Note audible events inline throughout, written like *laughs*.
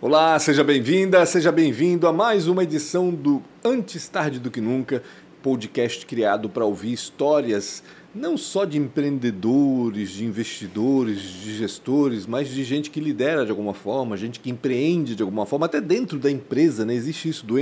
Olá, seja bem-vinda, seja bem-vindo a mais uma edição do Antes Tarde do Que Nunca, podcast criado para ouvir histórias não só de empreendedores, de investidores, de gestores, mas de gente que lidera de alguma forma, gente que empreende de alguma forma, até dentro da empresa, né? existe isso do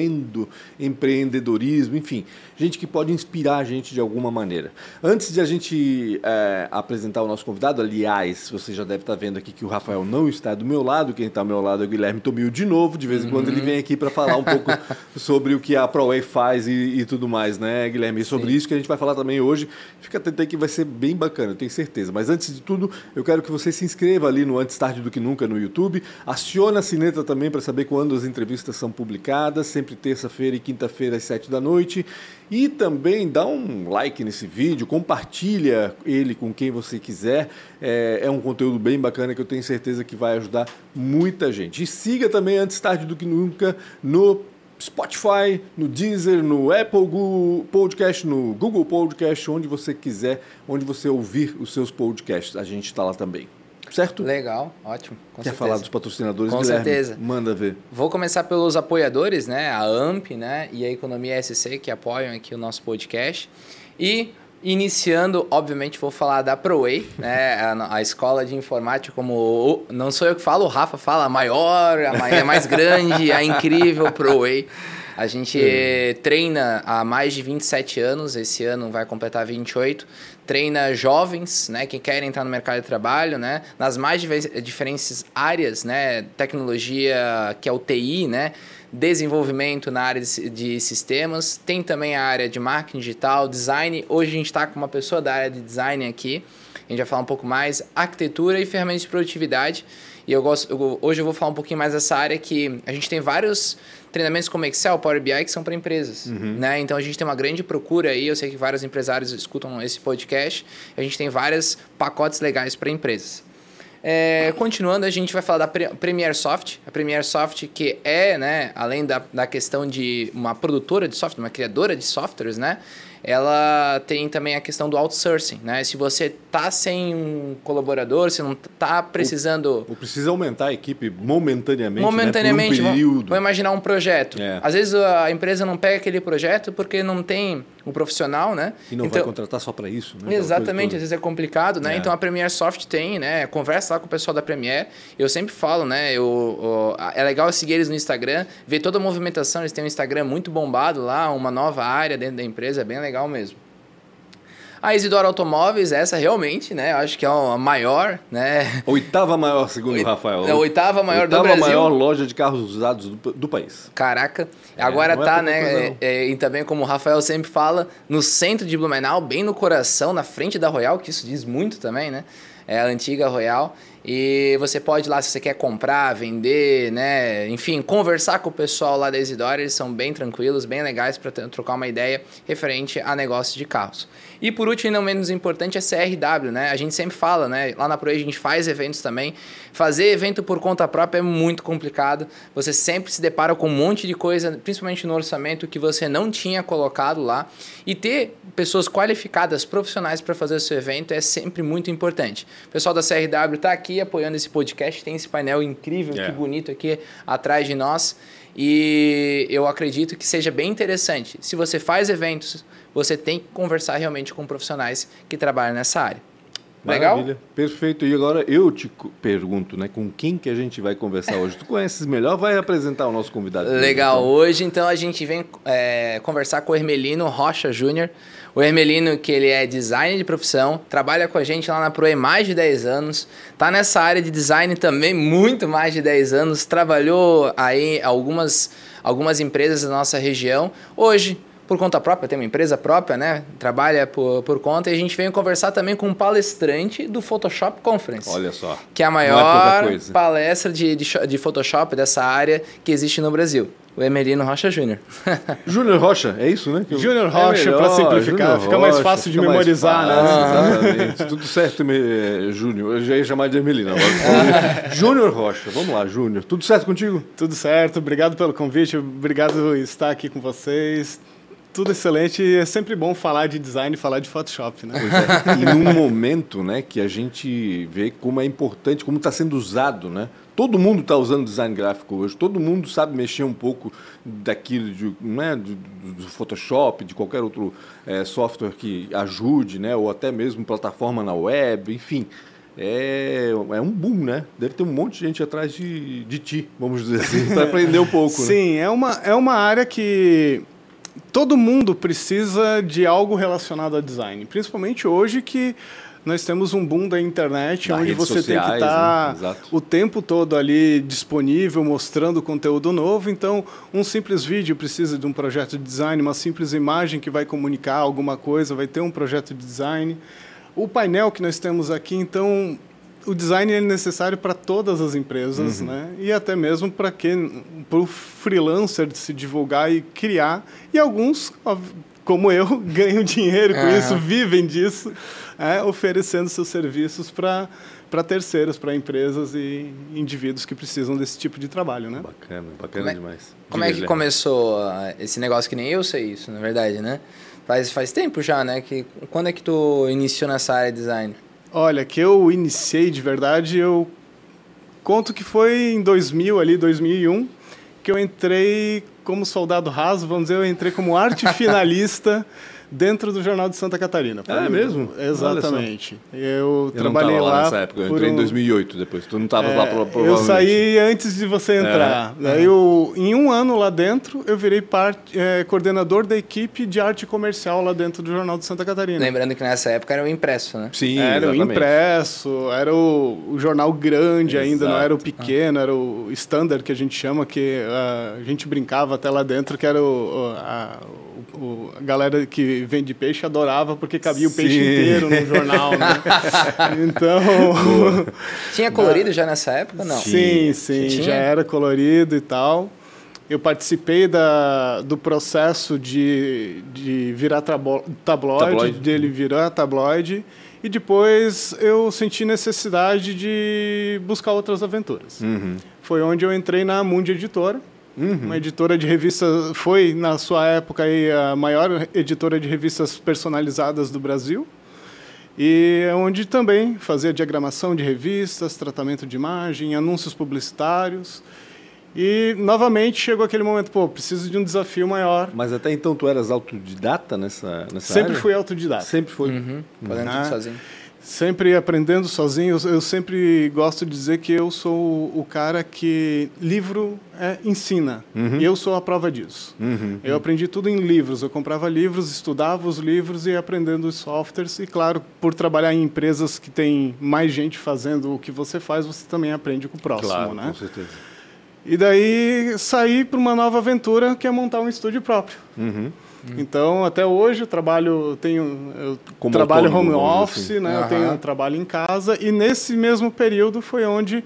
empreendedorismo, enfim, gente que pode inspirar a gente de alguma maneira. Antes de a gente é, apresentar o nosso convidado, aliás, você já deve estar vendo aqui que o Rafael não está do meu lado, quem está ao meu lado é o Guilherme Tomil de novo, de vez em quando uhum. ele vem aqui para falar um pouco *laughs* sobre o que a ProWay faz e, e, tudo mais, né, Guilherme? E sobre Sim. isso que a gente vai falar também hoje. Fica atento que vai ser bem bacana, eu tenho certeza. Mas antes de tudo, eu quero que você se inscreva ali no Antes Tarde do Que Nunca no YouTube. Aciona a sineta também para saber quando as entrevistas são publicadas, sempre terça-feira e quinta-feira às sete da noite. E também dá um like nesse vídeo, compartilha ele com quem você quiser. É, é, um conteúdo bem bacana que eu tenho certeza que vai ajudar muita gente. E siga também Antes Tarde do Que Nunca no Spotify, no Deezer, no Apple Podcast, no Google Podcast, onde você quiser, onde você ouvir os seus podcasts. A gente está lá também. Certo? Legal, ótimo. Quer certeza. falar dos patrocinadores? Com Guilherme? certeza. Manda ver. Vou começar pelos apoiadores, né? A AMP né? e a Economia SC, que apoiam aqui o nosso podcast. E Iniciando, obviamente, vou falar da ProWay, né? A, a, escola de informática, como não sou eu que falo, o Rafa fala, a maior, a é mais grande, a incrível ProWay. A gente treina há mais de 27 anos, esse ano vai completar 28. Treina jovens, né, que querem entrar no mercado de trabalho, né, nas mais diferentes áreas, né, tecnologia, que é o TI, né, desenvolvimento na área de, de, sistemas, tem também a área de marketing digital, design. Hoje a gente está com uma pessoa da área de design aqui, a gente vai falar um pouco mais, arquitetura e ferramentas de produtividade. E eu gosto, eu, hoje eu vou falar um pouquinho mais dessa área que a gente tem vários treinamentos como Excel, Power BI que são para empresas, uhum. né? Então a gente tem uma grande procura aí, eu sei que vários empresários escutam esse podcast, a gente tem vários pacotes legais para empresas. É, continuando, a gente vai falar da Premiere Soft. A Premiere Soft, que é, né, além da, da questão de uma produtora de software, uma criadora de softwares, né? Ela tem também a questão do outsourcing, né? Se você tá sem um colaborador, se não tá precisando... Ou, precisa aumentar a equipe momentaneamente, Momentaneamente, né? Por um período. Vou imaginar um projeto. É. Às vezes a empresa não pega aquele projeto porque não tem um profissional, né? E não então, vai contratar só para isso, né? Exatamente, às vezes é complicado, né? É. Então a Premiere Soft tem, né? Conversa lá com o pessoal da Premiere. Eu sempre falo, né? Eu, eu, é legal seguir eles no Instagram, ver toda a movimentação. Eles têm um Instagram muito bombado lá, uma nova área dentro da empresa, é bem legal mesmo. A Isidoro Automóveis, essa realmente, né? Eu acho que é a maior, né? Oitava maior, segundo o Rafael. É oitava maior oitava do Brasil. maior loja de carros usados do, do país. Caraca. É, Agora é tá, é né? É, e também, como o Rafael sempre fala, no centro de Blumenau, bem no coração, na frente da Royal, que isso diz muito também, né? É a antiga Royal. E você pode ir lá se você quer comprar, vender, né? Enfim, conversar com o pessoal lá da Isidora, eles são bem tranquilos, bem legais para trocar uma ideia referente a negócio de carros. E por último, e não menos importante, é CRW, né? A gente sempre fala, né? Lá na Proe a gente faz eventos também. Fazer evento por conta própria é muito complicado. Você sempre se depara com um monte de coisa, principalmente no orçamento, que você não tinha colocado lá. E ter pessoas qualificadas, profissionais para fazer o seu evento é sempre muito importante. O pessoal da CRW está aqui apoiando esse podcast, tem esse painel incrível, que é. bonito aqui atrás de nós. E eu acredito que seja bem interessante. Se você faz eventos, você tem que conversar realmente com profissionais que trabalham nessa área. Legal? Maravilha. Perfeito. E agora eu te pergunto, né, com quem que a gente vai conversar hoje? Tu conheces melhor? Vai apresentar o nosso convidado. Legal. Hoje, então, a gente vem é, conversar com o Hermelino Rocha Júnior. O Hermelino, que ele é designer de profissão, trabalha com a gente lá na Proe mais de 10 anos, tá nessa área de design também muito mais de 10 anos, trabalhou aí algumas, algumas empresas da nossa região. Hoje, por conta própria, tem uma empresa própria, né? Trabalha por, por conta e a gente veio conversar também com um palestrante do Photoshop Conference. Olha só. Que é a é maior é palestra de, de, de Photoshop dessa área que existe no Brasil. O Emerino Rocha Júnior. *laughs* Júnior Rocha, é isso, né? Eu... Júnior Rocha, é para simplificar, fica mais fácil de memorizar, né? Exatamente. Tudo certo, eh, Júnior. Eu já ia chamar de Emelino agora. *laughs* Júnior Rocha, vamos lá, Júnior. Tudo certo contigo? Tudo certo, obrigado pelo convite, obrigado por estar aqui com vocês. Tudo excelente. É sempre bom falar de design, falar de Photoshop, né? É. E num momento, né, que a gente vê como é importante, como está sendo usado, né? Todo mundo está usando design gráfico hoje, todo mundo sabe mexer um pouco daquilo, de, né, do, Photoshop, de qualquer outro é, software que ajude, né, ou até mesmo plataforma na web, enfim. É, é um boom, né? Deve ter um monte de gente atrás de, de ti, vamos dizer assim, para aprender um pouco. Né? Sim, né? é, uma, é uma área que todo mundo precisa de algo relacionado a design, principalmente hoje que nós temos um boom da internet, da onde você sociais, tem que estar tá né? o tempo todo ali disponível, mostrando conteúdo novo. Então, um simples vídeo precisa de um projeto de design, uma simples imagem que vai comunicar alguma coisa, vai ter um projeto de design. O painel que nós temos aqui, então, o design é necessário para todas as empresas, uhum. né? E até mesmo para quem, para o freelancer se divulgar e criar. E alguns, como eu, *laughs* ganham dinheiro com uhum. isso, vivem disso é, oferecendo seus serviços para para terceiros, para empresas e indivíduos que precisam desse tipo de trabalho, né? Bacana, bacana como é, demais. Como é que começou uh, esse negócio que nem eu sei isso, na verdade, né? Faz, faz tempo já, né? Que, quando é que tu iniciou nessa área de design? Olha, que eu iniciei de verdade, eu conto que foi em 2000 ali, 2001, que eu entrei como soldado raso, vamos dizer, eu entrei como *laughs* arte finalista dentro do Jornal de Santa Catarina. Ah, é mesmo? Exatamente. Eu, eu trabalhei lá, lá nessa época, eu entrei um... em 2008 depois. Tu não estava é, lá provavelmente. Eu saí antes de você entrar. É. Daí eu, em um ano lá dentro, eu virei parte, é, coordenador da equipe de arte comercial lá dentro do Jornal de Santa Catarina. Lembrando que nessa época era o impresso, né? Sim, Era exatamente. o impresso, era o, o jornal grande Exato. ainda, não era o pequeno, era o standard que a gente chama, que a gente brincava até lá dentro, que era o, a, o, a galera que vende peixe adorava porque cabia Sim. o peixe inteiro no jornal, né? *laughs* então... Tinha colorido já nessa época, não? Sim, sim, Tinha? já era colorido e tal. Eu participei da, do processo de, de virar tabloide, tabloide, dele virar tabloide, e depois eu senti necessidade de buscar outras aventuras. Uhum. Foi onde eu entrei na Mundi Editora, Uhum. Uma editora de revistas, foi na sua época aí, a maior editora de revistas personalizadas do Brasil. E é onde também fazia diagramação de revistas, tratamento de imagem, anúncios publicitários. E novamente chegou aquele momento, pô, preciso de um desafio maior. Mas até então tu eras autodidata nessa, nessa Sempre área? fui autodidata. Sempre foi. Uhum. Fazendo tudo sozinho. Sempre aprendendo sozinho. Eu sempre gosto de dizer que eu sou o cara que livro é, ensina. Uhum. E eu sou a prova disso. Uhum. Eu aprendi tudo em livros. Eu comprava livros, estudava os livros e ia aprendendo os softwares. E, claro, por trabalhar em empresas que tem mais gente fazendo o que você faz, você também aprende com o próximo, claro, né? com certeza. E daí saí para uma nova aventura que é montar um estúdio próprio. Uhum. Hum. Então, até hoje eu trabalho, tenho eu Como trabalho home office, assim. né? Uhum. Eu tenho trabalho em casa e nesse mesmo período foi onde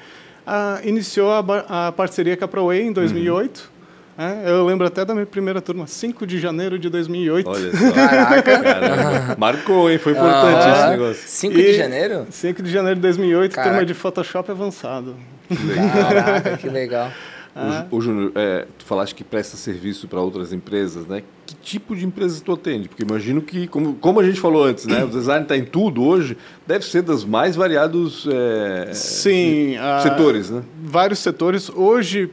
ah, iniciou a, a, parceria com a ProWay em 2008. Uhum. É, eu lembro até da minha primeira turma, 5 de janeiro de 2008. Olha só. Caraca. *laughs* Marcou, hein? Foi importante ah, esse negócio. 5 de janeiro? 5 de janeiro de 2008, Caraca. turma de Photoshop avançado. Caraca, que legal. Ah. O, o Júnior, é, tu falaste que presta serviço para outras empresas, né? Que tipo de empresas tu atende? Porque imagino que, como, como a gente falou antes, né? O design está em tudo hoje, deve ser das mais variados é, Sim, setores, né? Vários setores. Hoje,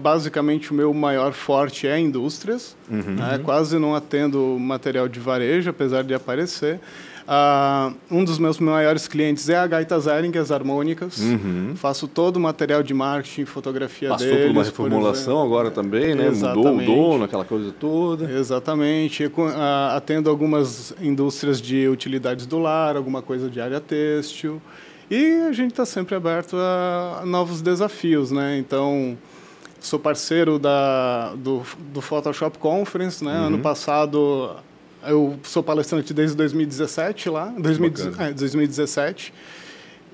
basicamente, o meu maior forte é indústrias. Uhum. Né? Quase não atendo material de varejo, apesar de aparecer. Uh, um dos meus maiores clientes é a Gaita Zering, as harmônicas. Uhum. Faço todo o material de marketing, fotografia Passou deles. por uma reformulação agora também, né? Exatamente. Mudou o dono, aquela coisa toda. Exatamente. Eu, uh, atendo algumas indústrias de utilidades do lar, alguma coisa de área têxtil. E a gente está sempre aberto a novos desafios, né? Então, sou parceiro da, do, do Photoshop Conference, né? Uhum. Ano passado eu sou palestrante desde 2017 lá, 2017. É,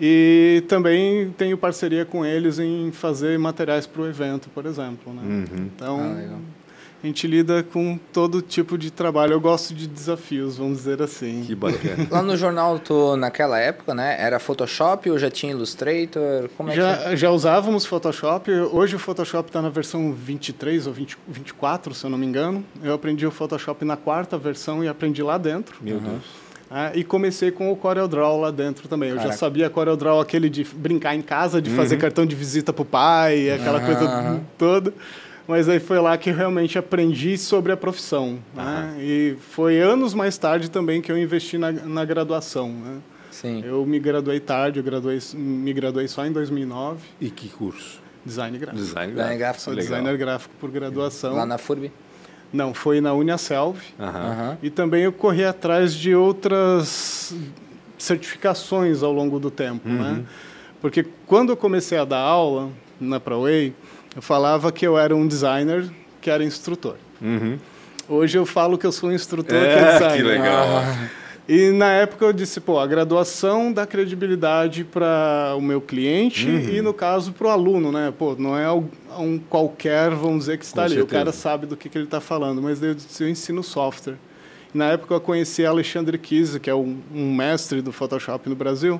e também tenho parceria com eles em fazer materiais para o evento, por exemplo. Né? Uhum. Então, ah, a gente lida com todo tipo de trabalho. Eu gosto de desafios, vamos dizer assim. Que bacana. *laughs* Lá no jornal, tu, naquela época, né? Era Photoshop ou já tinha Illustrator? Como é já, que... É? já usávamos Photoshop. Hoje o Photoshop está na versão 23 ou 20, 24, se eu não me engano. Eu aprendi o Photoshop na quarta versão e aprendi lá dentro. Meu Deus. Ah, e comecei com o CorelDRAW lá dentro também. Eu Caraca. já sabia CorelDRAW aquele de brincar em casa, de uhum. fazer cartão de visita para o pai, aquela uhum. coisa toda. Mas aí foi lá que realmente aprendi sobre a profissão. Uhum. Né? E foi anos mais tarde também que eu investi na, na graduação. Né? Sim. Eu me graduei tarde, eu graduei, me graduei só em 2009. E que curso? Design gráfico. Design gráfico. Sou designer gráfico por graduação. Lá na FURB? Não, foi na Uniaselv. Uhum. E também eu corri atrás de outras certificações ao longo do tempo, uhum. né? Porque quando eu comecei a dar aula na ProWay, eu falava que eu era um designer que era instrutor. Uhum. Hoje eu falo que eu sou um instrutor é, que é designer. Que legal. Ah. E na época eu disse, pô, a graduação dá credibilidade para o meu cliente uhum. e, no caso, para o aluno, né? Pô, não é um qualquer, vamos dizer, que está Com ali. Certeza. O cara sabe do que, que ele está falando, mas eu, eu ensino software. Na época eu conheci Alexandre Kise, que é um, um mestre do Photoshop no Brasil.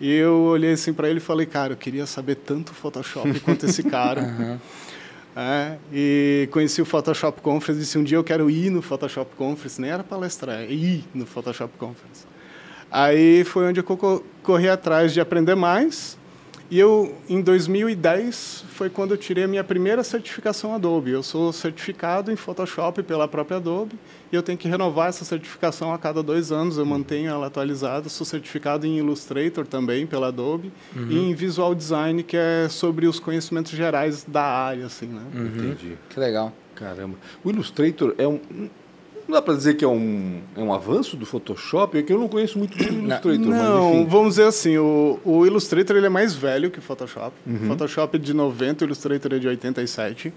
E eu olhei assim para ele e falei, cara, eu queria saber tanto Photoshop quanto esse cara. *laughs* uhum. É, e conheci o Photoshop Conference, disse um dia eu quero ir no Photoshop Conference, nem era palestrar, é ir no Photoshop Conference. Aí foi onde eu corri atrás de aprender mais, e eu, em 2010, foi quando eu tirei a minha primeira certificação Adobe. Eu sou certificado em Photoshop pela própria Adobe e eu tenho que renovar essa certificação a cada dois anos. Eu mantenho ela atualizada. Sou certificado em Illustrator também pela Adobe uhum. e em Visual Design, que é sobre os conhecimentos gerais da área, assim, né? Uhum. Entendi. Que legal. Caramba. O Illustrator é um não dá para dizer que é um, é um avanço do Photoshop? É que eu não conheço muito do Illustrator. Não, mas, vamos dizer assim, o, o Illustrator ele é mais velho que o Photoshop. Uhum. Photoshop é de 90, o Illustrator é de 87.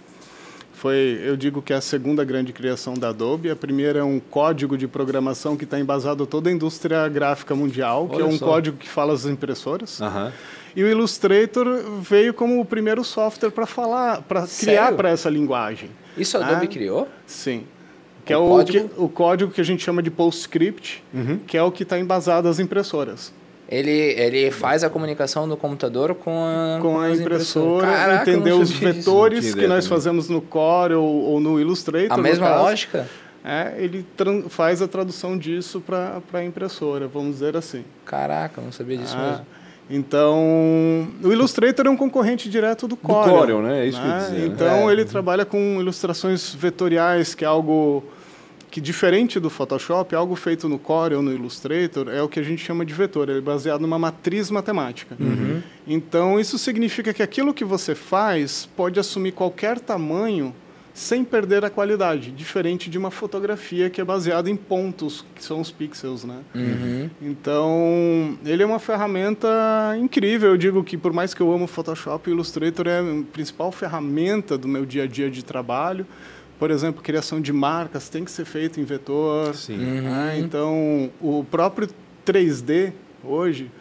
Foi, eu digo que é a segunda grande criação da Adobe. A primeira é um código de programação que está embasado toda a indústria gráfica mundial, Olha que é um só. código que fala as impressoras. Uhum. E o Illustrator veio como o primeiro software para falar, para criar para essa linguagem. Isso a Adobe ah, criou? Sim que o é o código? Que, o código que a gente chama de PostScript, uhum. que é o que está embasado as impressoras. Ele, ele faz a comunicação do computador com a, com, com a impressora, Caraca, entender os vetores que, que nós fazemos no Core ou, ou no Illustrator. A mesma caso. lógica? É, ele faz a tradução disso para a impressora, vamos dizer assim. Caraca, não sabia disso ah, mesmo. Então, o Illustrator é um concorrente direto do Corel. Do Corel, né? É isso né? que eu ia dizer, né? Então, né? ele trabalha com ilustrações vetoriais, que é algo que diferente do Photoshop, algo feito no Core ou no Illustrator é o que a gente chama de vetor, ele é baseado numa matriz matemática. Uhum. Então, isso significa que aquilo que você faz pode assumir qualquer tamanho sem perder a qualidade, diferente de uma fotografia que é baseada em pontos, que são os pixels, né? Uhum. Então, ele é uma ferramenta incrível. Eu digo que por mais que eu amo Photoshop, o Illustrator é a principal ferramenta do meu dia a dia de trabalho. Por exemplo, criação de marcas tem que ser feito em vetor. Sim. Uhum. Ah, então, o próprio 3D hoje,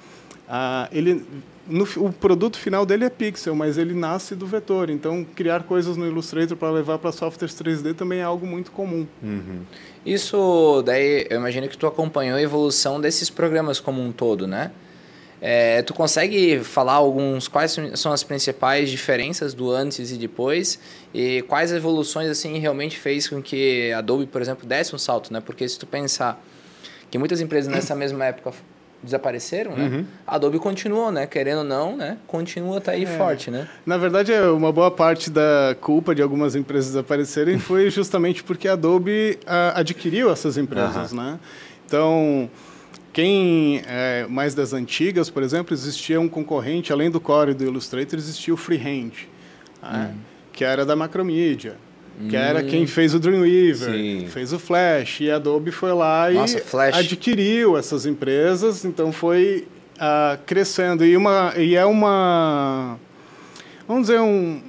ah, ele no, o produto final dele é pixel, mas ele nasce do vetor. Então, criar coisas no Illustrator para levar para softwares 3D também é algo muito comum. Uhum. Isso daí, eu imagino que tu acompanhou a evolução desses programas como um todo, né? É, tu consegue falar alguns quais são as principais diferenças do antes e depois e quais evoluções assim realmente fez com que a Adobe, por exemplo, desse um salto, né? Porque se tu pensar que muitas empresas nessa *coughs* mesma época desapareceram, né? Uhum. A Adobe continuou, né? Querendo ou não, né? Continua tá aí é. forte, né? Na verdade, é uma boa parte da culpa de algumas empresas desaparecerem foi justamente porque a Adobe a, ah, adquiriu essas empresas, uhum. né? Então, quem é mais das antigas, por exemplo, existia um concorrente, além do Core e do Illustrator, existia o Freehand, né? Hum. que era da Macromedia que era quem hum. fez o Dreamweaver, Sim. fez o Flash, e a Adobe foi lá Nossa, e Flash. adquiriu essas empresas, então foi uh, crescendo. E, uma, e é uma, vamos dizer, um,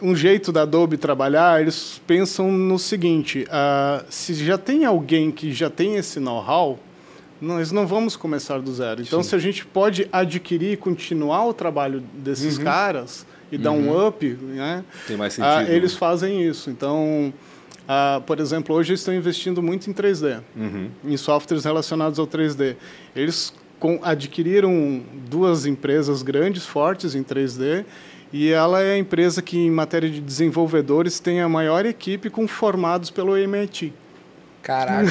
um jeito da Adobe trabalhar, eles pensam no seguinte, uh, se já tem alguém que já tem esse know-how, nós não vamos começar do zero. Então, Sim. se a gente pode adquirir e continuar o trabalho desses uhum. caras e uhum. dar um uhum. up, né? Tem mais sentido. Ah, eles fazem isso. Então, Uh, por exemplo, hoje estão investindo muito em 3D, uhum. em softwares relacionados ao 3D. Eles com, adquiriram duas empresas grandes, fortes em 3D, e ela é a empresa que, em matéria de desenvolvedores, tem a maior equipe com formados pelo MIT. Caraca.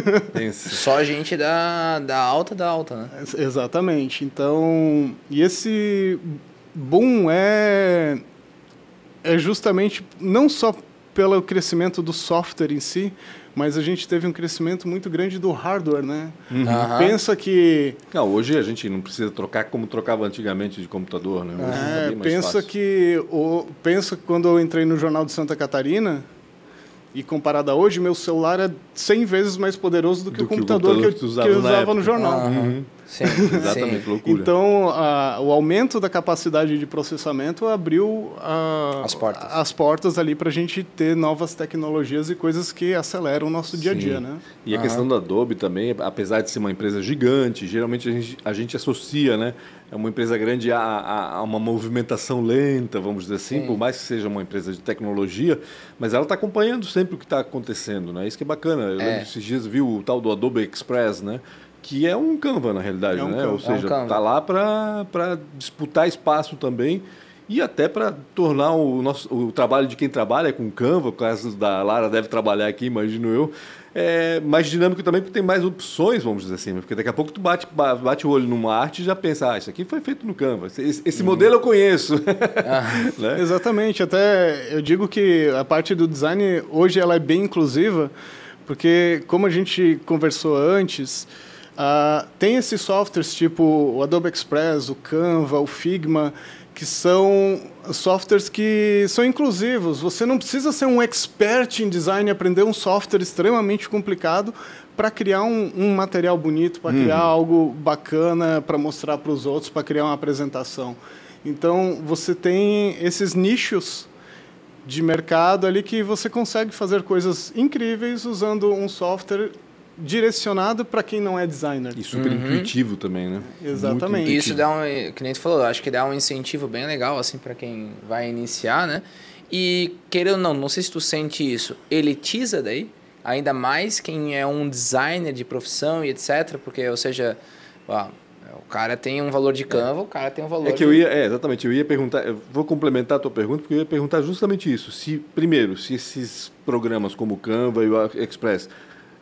*laughs* Só gente da, da alta da alta, né? Exatamente. Então, e esse boom é, é justamente não só pelo crescimento do software em si, mas a gente teve um crescimento muito grande do hardware, né? Uhum. Pensa que... Não, hoje a gente não precisa trocar como trocava antigamente de computador, né? É, é pensa fácil. que... O, pensa que quando eu entrei no Jornal de Santa Catarina, e comparado a hoje, meu celular é 100 vezes mais poderoso do que, do o, computador que, o computador que, eu, que, eu, usava no jornal. Uhum. Sim, *laughs* exatamente, sim. loucura. Então, a, o aumento da capacidade de processamento abriu a, as portas, as portas ali para a gente ter novas tecnologias e coisas que aceleram o nosso dia a dia, né? E a questão da Adobe também, apesar de ser uma empresa gigante, geralmente a gente, a gente associa, né? É uma empresa grande a, a, a uma movimentação lenta, vamos dizer assim, sim. por mais que seja uma empresa de tecnologia, mas ela está acompanhando sempre o que está acontecendo, né? Isso que é bacana. Eu é. lembro esses dias viu o tal do Adobe Express, né? Que é um Canva na realidade, é um né? Canva. Ou seja, está é um tá lá para disputar espaço também e até para tornar o nosso o trabalho de quem trabalha com Canva, o caso da Lara deve trabalhar aqui, imagino eu, é mais dinâmico também porque tem mais opções, vamos dizer assim, porque daqui a pouco tu bate, bate o olho numa arte e já pensa, ah, isso aqui foi feito no Canva, esse, esse uhum. modelo eu conheço. *laughs* Ah. né? Exatamente, até eu digo que a parte do design hoje ela é bem inclusiva, porque como a gente conversou antes, Uh, tem esses softwares tipo o Adobe Express, o Canva, o Figma, que são softwares que são inclusivos. Você não precisa ser um expert em design e aprender um software extremamente complicado para criar um, um, material bonito, para criar uhum. algo bacana para mostrar para os outros, para criar uma apresentação. Então, você tem esses nichos de mercado ali que você consegue fazer coisas incríveis usando um software direcionado para quem não é designer. E super uhum. intuitivo também, né? Exatamente. Isso dá um, que nem tu falou, acho que dá um incentivo bem legal assim para quem vai iniciar, né? E querendo ou não, não sei se tu sente isso, elitiza daí, ainda mais quem é um designer de profissão e etc, porque ou seja, ó, o cara tem um valor de Canva, é. o cara tem um valor. É que de... eu ia, é, exatamente, eu ia perguntar, eu vou complementar a tua pergunta, porque eu ia perguntar justamente isso. Se primeiro, se esses programas como o Canva e o Express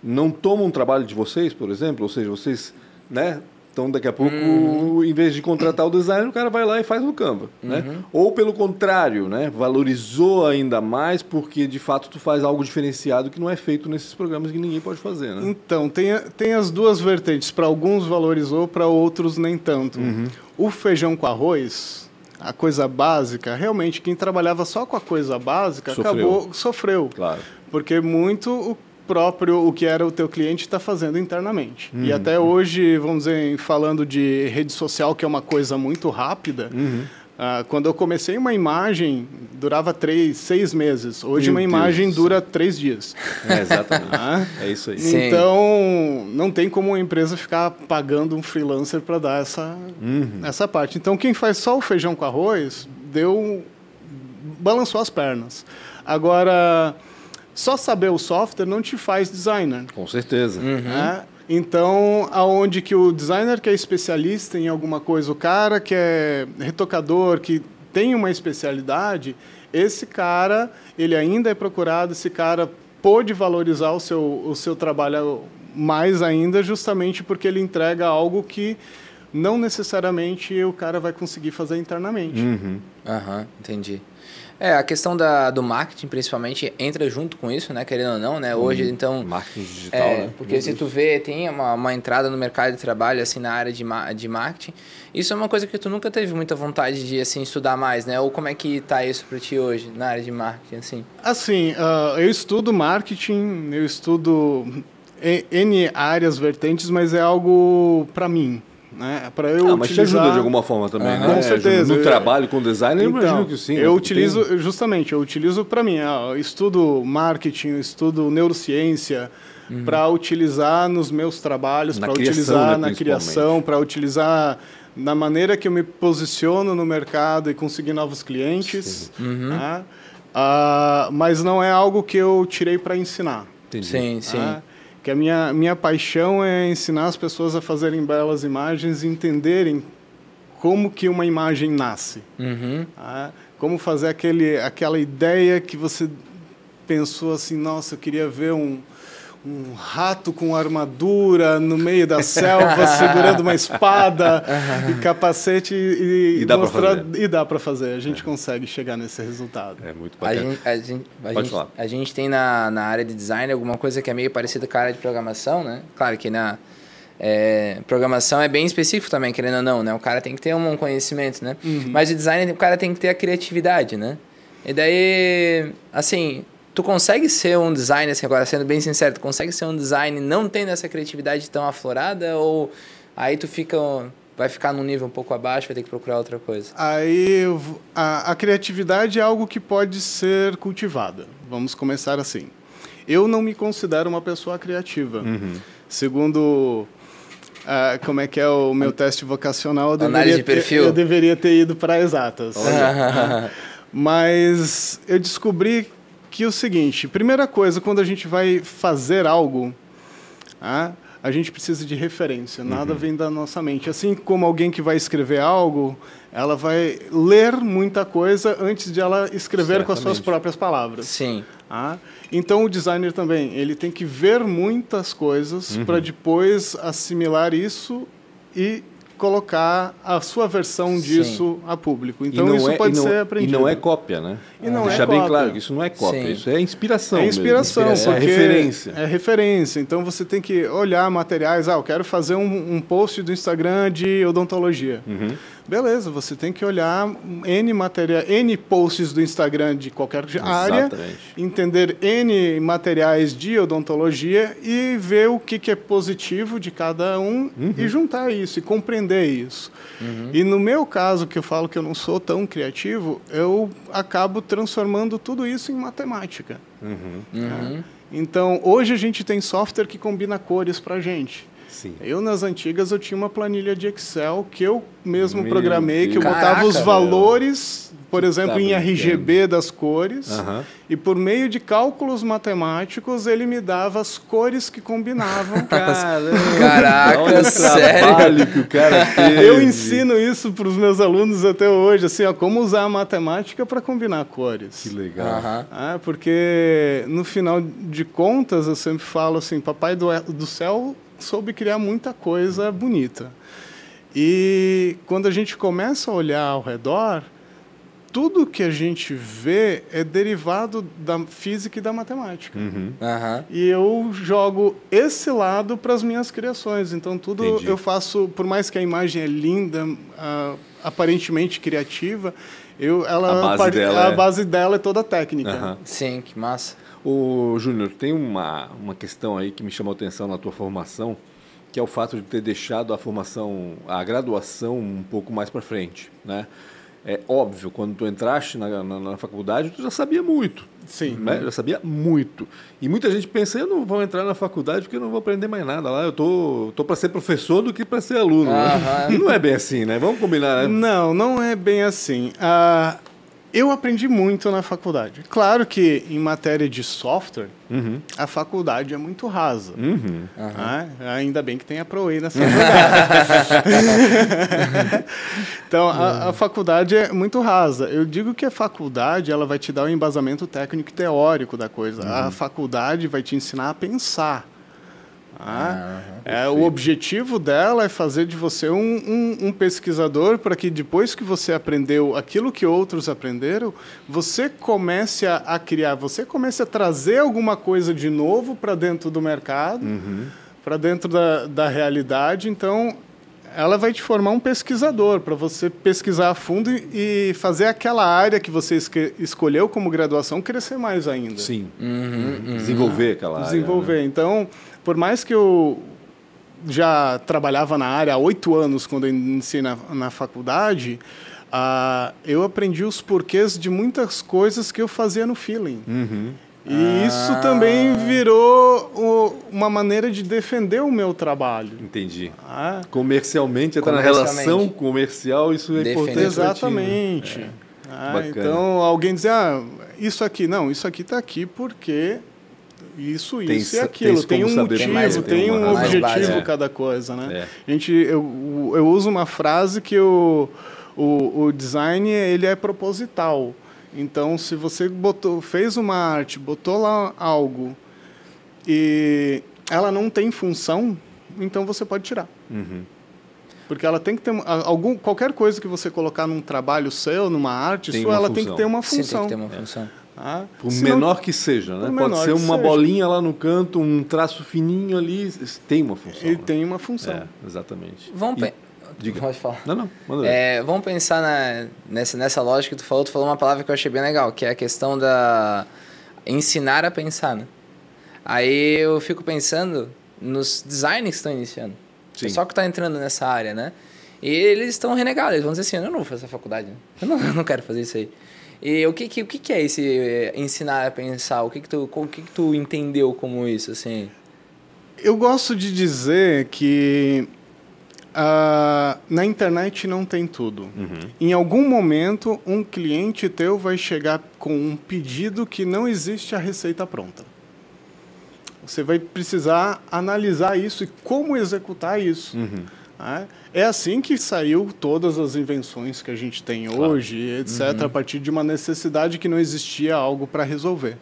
não tomam trabalho de vocês, por exemplo? Ou seja, vocês, né? Então, daqui a pouco, uhum. em vez de contratar o designer, o cara vai lá e faz no Canva, né? uhum. né? Ou pelo contrário, né? Valorizou ainda mais porque, de fato, tu faz algo diferenciado que não é feito nesses programas que ninguém pode fazer, né? Então, tem, tem as duas vertentes. Para alguns valorizou, para outros nem tanto. Uhum. O feijão com arroz, a coisa básica, realmente, quem trabalhava só com a coisa básica, sofreu. acabou, sofreu. Claro. Porque muito próprio o que era o teu cliente está fazendo internamente. Uhum. E até hoje, vamos dizer, falando de rede social, que é uma coisa muito rápida, uhum. uh, quando eu comecei uma imagem, durava três, seis meses. Hoje Meu uma Deus imagem Deus. dura três dias. *laughs* É, exatamente. Ah? É isso aí. Então, não tem como uma empresa ficar pagando um freelancer para dar essa, uhum. essa parte. Então, quem faz só o feijão com arroz, deu... balançou as pernas. Agora só saber o software não te faz designer. Com certeza. Uhum. É? Então, aonde que o designer que é especialista em alguma coisa, o cara que é retocador, que tem uma especialidade, esse cara, ele ainda é procurado, esse cara pode valorizar o seu, o seu trabalho mais ainda, justamente porque ele entrega algo que não necessariamente o cara vai conseguir fazer internamente. Uhum. Aham, entendi. É, a questão da, do marketing, principalmente, entra junto com isso, né? Querendo ou não, né? Hoje, hum, então... Marketing digital, é, né? Porque se tu vê, tem uma, uma entrada no mercado de trabalho, assim, na área de, de marketing. Isso é uma coisa que tu nunca teve muita vontade de, assim, estudar mais, né? Ou como é que tá isso para ti hoje, na área de marketing, assim? Assim, uh, eu estudo marketing, eu estudo N áreas vertentes, mas é algo para mim, né? Para eu ah, mas utilizar... te ajuda de alguma forma também, uhum. né? Com certeza. No trabalho com design, então, eu imagino que sim. Eu né? utilizo, tem... justamente, eu utilizo para mim, eu estudo marketing, estudo neurociência, uhum. para utilizar nos meus trabalhos, para utilizar né, na criação, para utilizar na maneira que eu me posiciono no mercado e conseguir novos clientes. Uhum. Né? Uh, mas não é algo que eu tirei para ensinar. Entendi. Sim, sim. Uh, que a minha, minha paixão é ensinar as pessoas a fazerem belas imagens e entenderem como que uma imagem nasce. Uhum. Uh, como fazer aquele, aquela ideia que você pensou assim, nossa, eu queria ver um, um rato com armadura no meio da selva *laughs* segurando uma espada e capacete e, e dá mostrar e dá para fazer. A gente é. consegue chegar nesse resultado. É muito bacana. A gente, a gente, a Pode gente, falar. A gente tem na, na área de design alguma coisa que é meio parecida com a área de programação, né? Claro que na é, programação é bem específico também, querendo ou não, né? O cara tem que ter um conhecimento, né? Uhum. Mas o design, o cara tem que ter a criatividade, né? E daí, assim, tu consegue ser um designer, assim, agora sendo bem sincero, tu consegue ser um design não tendo essa criatividade tão aflorada ou aí tu fica vai ficar num nível um pouco abaixo, vai ter que procurar outra coisa? Aí a, a criatividade é algo que pode ser cultivada. Vamos começar assim. Eu não me considero uma pessoa criativa. Uhum. Segundo ah, como é que é o meu teste vocacional, eu deveria, de perfil. Ter, eu deveria ter ido para exatas. *laughs* Mas eu descobri que é o seguinte, primeira coisa, quando a gente vai fazer algo, ah, a gente precisa de referência, nada uhum. vem da nossa mente. Assim como alguém que vai escrever algo, ela vai ler muita coisa antes de ela escrever Certamente. com as suas próprias palavras. Sim. Ah, então o designer também, ele tem que ver muitas coisas uhum. para depois assimilar isso e colocar a sua versão disso Sim. a público. Então isso é, pode ser aprendido. E não é cópia, né? E não Deixar é bem claro que isso não é cópia, Sim. isso é inspiração. É inspiração, mesmo. é referência. É referência. Então você tem que olhar materiais. Ah, eu quero fazer um, um post do Instagram de odontologia. Uhum. Beleza, você tem que olhar N material, N posts do Instagram de qualquer área, entender N materiais de odontologia e ver o que, que é positivo de cada um uhum. e juntar isso e compreender isso. Uhum. E no meu caso, que eu falo que eu não sou tão criativo, eu acabo transformando tudo isso em matemática. Uhum. Uhum. Então, hoje a gente tem software que combina cores para gente. Sim. Eu, nas antigas, eu tinha uma planilha de Excel que eu mesmo Meu programei, Deus. que eu botava Caraca, os valores, meu. por exemplo, tá em RGB das cores, e por meio de cálculos matemáticos, ele me dava as cores que combinavam. *laughs* Caraca, sério? que o cara teve. *laughs* Eu ensino isso para os meus alunos até hoje, assim, ó, como usar a matemática para combinar cores. Que legal. Ah, porque, no final de contas, eu sempre falo assim, papai do, do céu soube criar muita coisa bonita. E quando a gente começa a olhar ao redor, tudo que a gente vê é derivado da física e da matemática. Uhum. Uhum. E eu jogo esse lado para as minhas criações. Então, tudo Entendi. eu faço, por mais que a imagem é linda, uh, aparentemente criativa, eu, ela, a, base dela, a é... base dela é toda técnica. Uhum. Sim, que massa. O Júnior, tem uma, uma questão aí que me chamou a atenção na tua formação, que é o fato de ter deixado a formação, a graduação um pouco mais para frente, né? É óbvio, quando tu entraste na, na, na faculdade, tu já sabia muito. Sim. Né? Já sabia muito. E muita gente pensa, eu não vou entrar na faculdade porque eu não vou aprender mais nada lá. Eu tô, tô para ser professor do que para ser aluno. Né? E não é bem assim, né? Vamos combinar, né? Não, não é bem assim. Uh, eu aprendi muito na faculdade. Claro que em matéria de software, uhum. a faculdade é muito rasa. Uhum. Ah, ainda bem que tem a ProWay nessa faculdade. *laughs* então, a, a, faculdade é muito rasa. Eu digo que a faculdade ela vai te dar o um embasamento técnico e teórico da coisa. Uhum. A faculdade vai te ensinar a pensar. Ah, é, o objetivo dela é fazer de você um, um, um pesquisador para que depois que você aprendeu aquilo que outros aprenderam, você comece a, a criar, você comece a trazer alguma coisa de novo para dentro do mercado, uhum. para dentro da, da realidade. Então, ela vai te formar um pesquisador para você pesquisar a fundo e, e, fazer aquela área que você escolheu como graduação crescer mais ainda. Sim. Uhum, uhum. Desenvolver aquela Desenvolver. área. Né? Então, por mais que eu já trabalhava na área há oito anos, quando eu iniciei na, na faculdade, uh, eu aprendi os porquês de muitas coisas que eu fazia no feeling. Uhum. E ah. isso também virou o, uma maneira de defender o meu trabalho. Entendi. Ah. Comercialmente, até na relação comercial, isso é importante. Exatamente. É. Ah, então, alguém diz, ah, isso aqui, não, isso aqui está aqui porque isso, tem, isso e aquilo. Tem um motivo, mais, tem, tem um objetivo base, é. cada coisa, né? É. A gente, eu, eu uso uma frase que o, o, o design ele é proposital. Então, se você botou, fez uma arte, botou lá algo e ela não tem função, então você pode tirar. Uhum. Porque ela tem que ter algum qualquer coisa que você colocar num trabalho seu, numa arte tem sua, ela função. tem que ter uma função. Sim, tem que ter uma função. É. Ah, por menor que seja, né? Pode ser uma seja. bolinha lá no canto, um traço fininho ali, tem uma função. Ele né? tem uma função. É, exatamente. Vamos e, Diga. Pode falar. Não, não. Manda é, vamos pensar na, nessa, nessa lógica que tu falou. Tu falou uma palavra que eu achei bem legal, que é a questão da ensinar a pensar, né? Aí eu fico pensando nos designers que estão iniciando. Sim. Só que está entrando nessa área, né? E eles estão renegados. Eles vão dizer assim, eu não vou fazer essa faculdade. Né? Eu, não, *laughs* eu não quero fazer isso aí. E o que, que, o que, que é esse eh, ensinar a pensar? O que, que, tu, o que, que tu entendeu como isso, assim? Eu gosto de dizer que uh, na internet não tem tudo. Uhum. Em algum momento, um cliente teu vai chegar com um pedido que não existe a receita pronta. Você vai precisar analisar isso e como executar isso. Uhum. Né? É assim que saiu todas as invenções que a gente tem claro. hoje, etc., uhum. a partir de uma necessidade que não existia algo para resolver.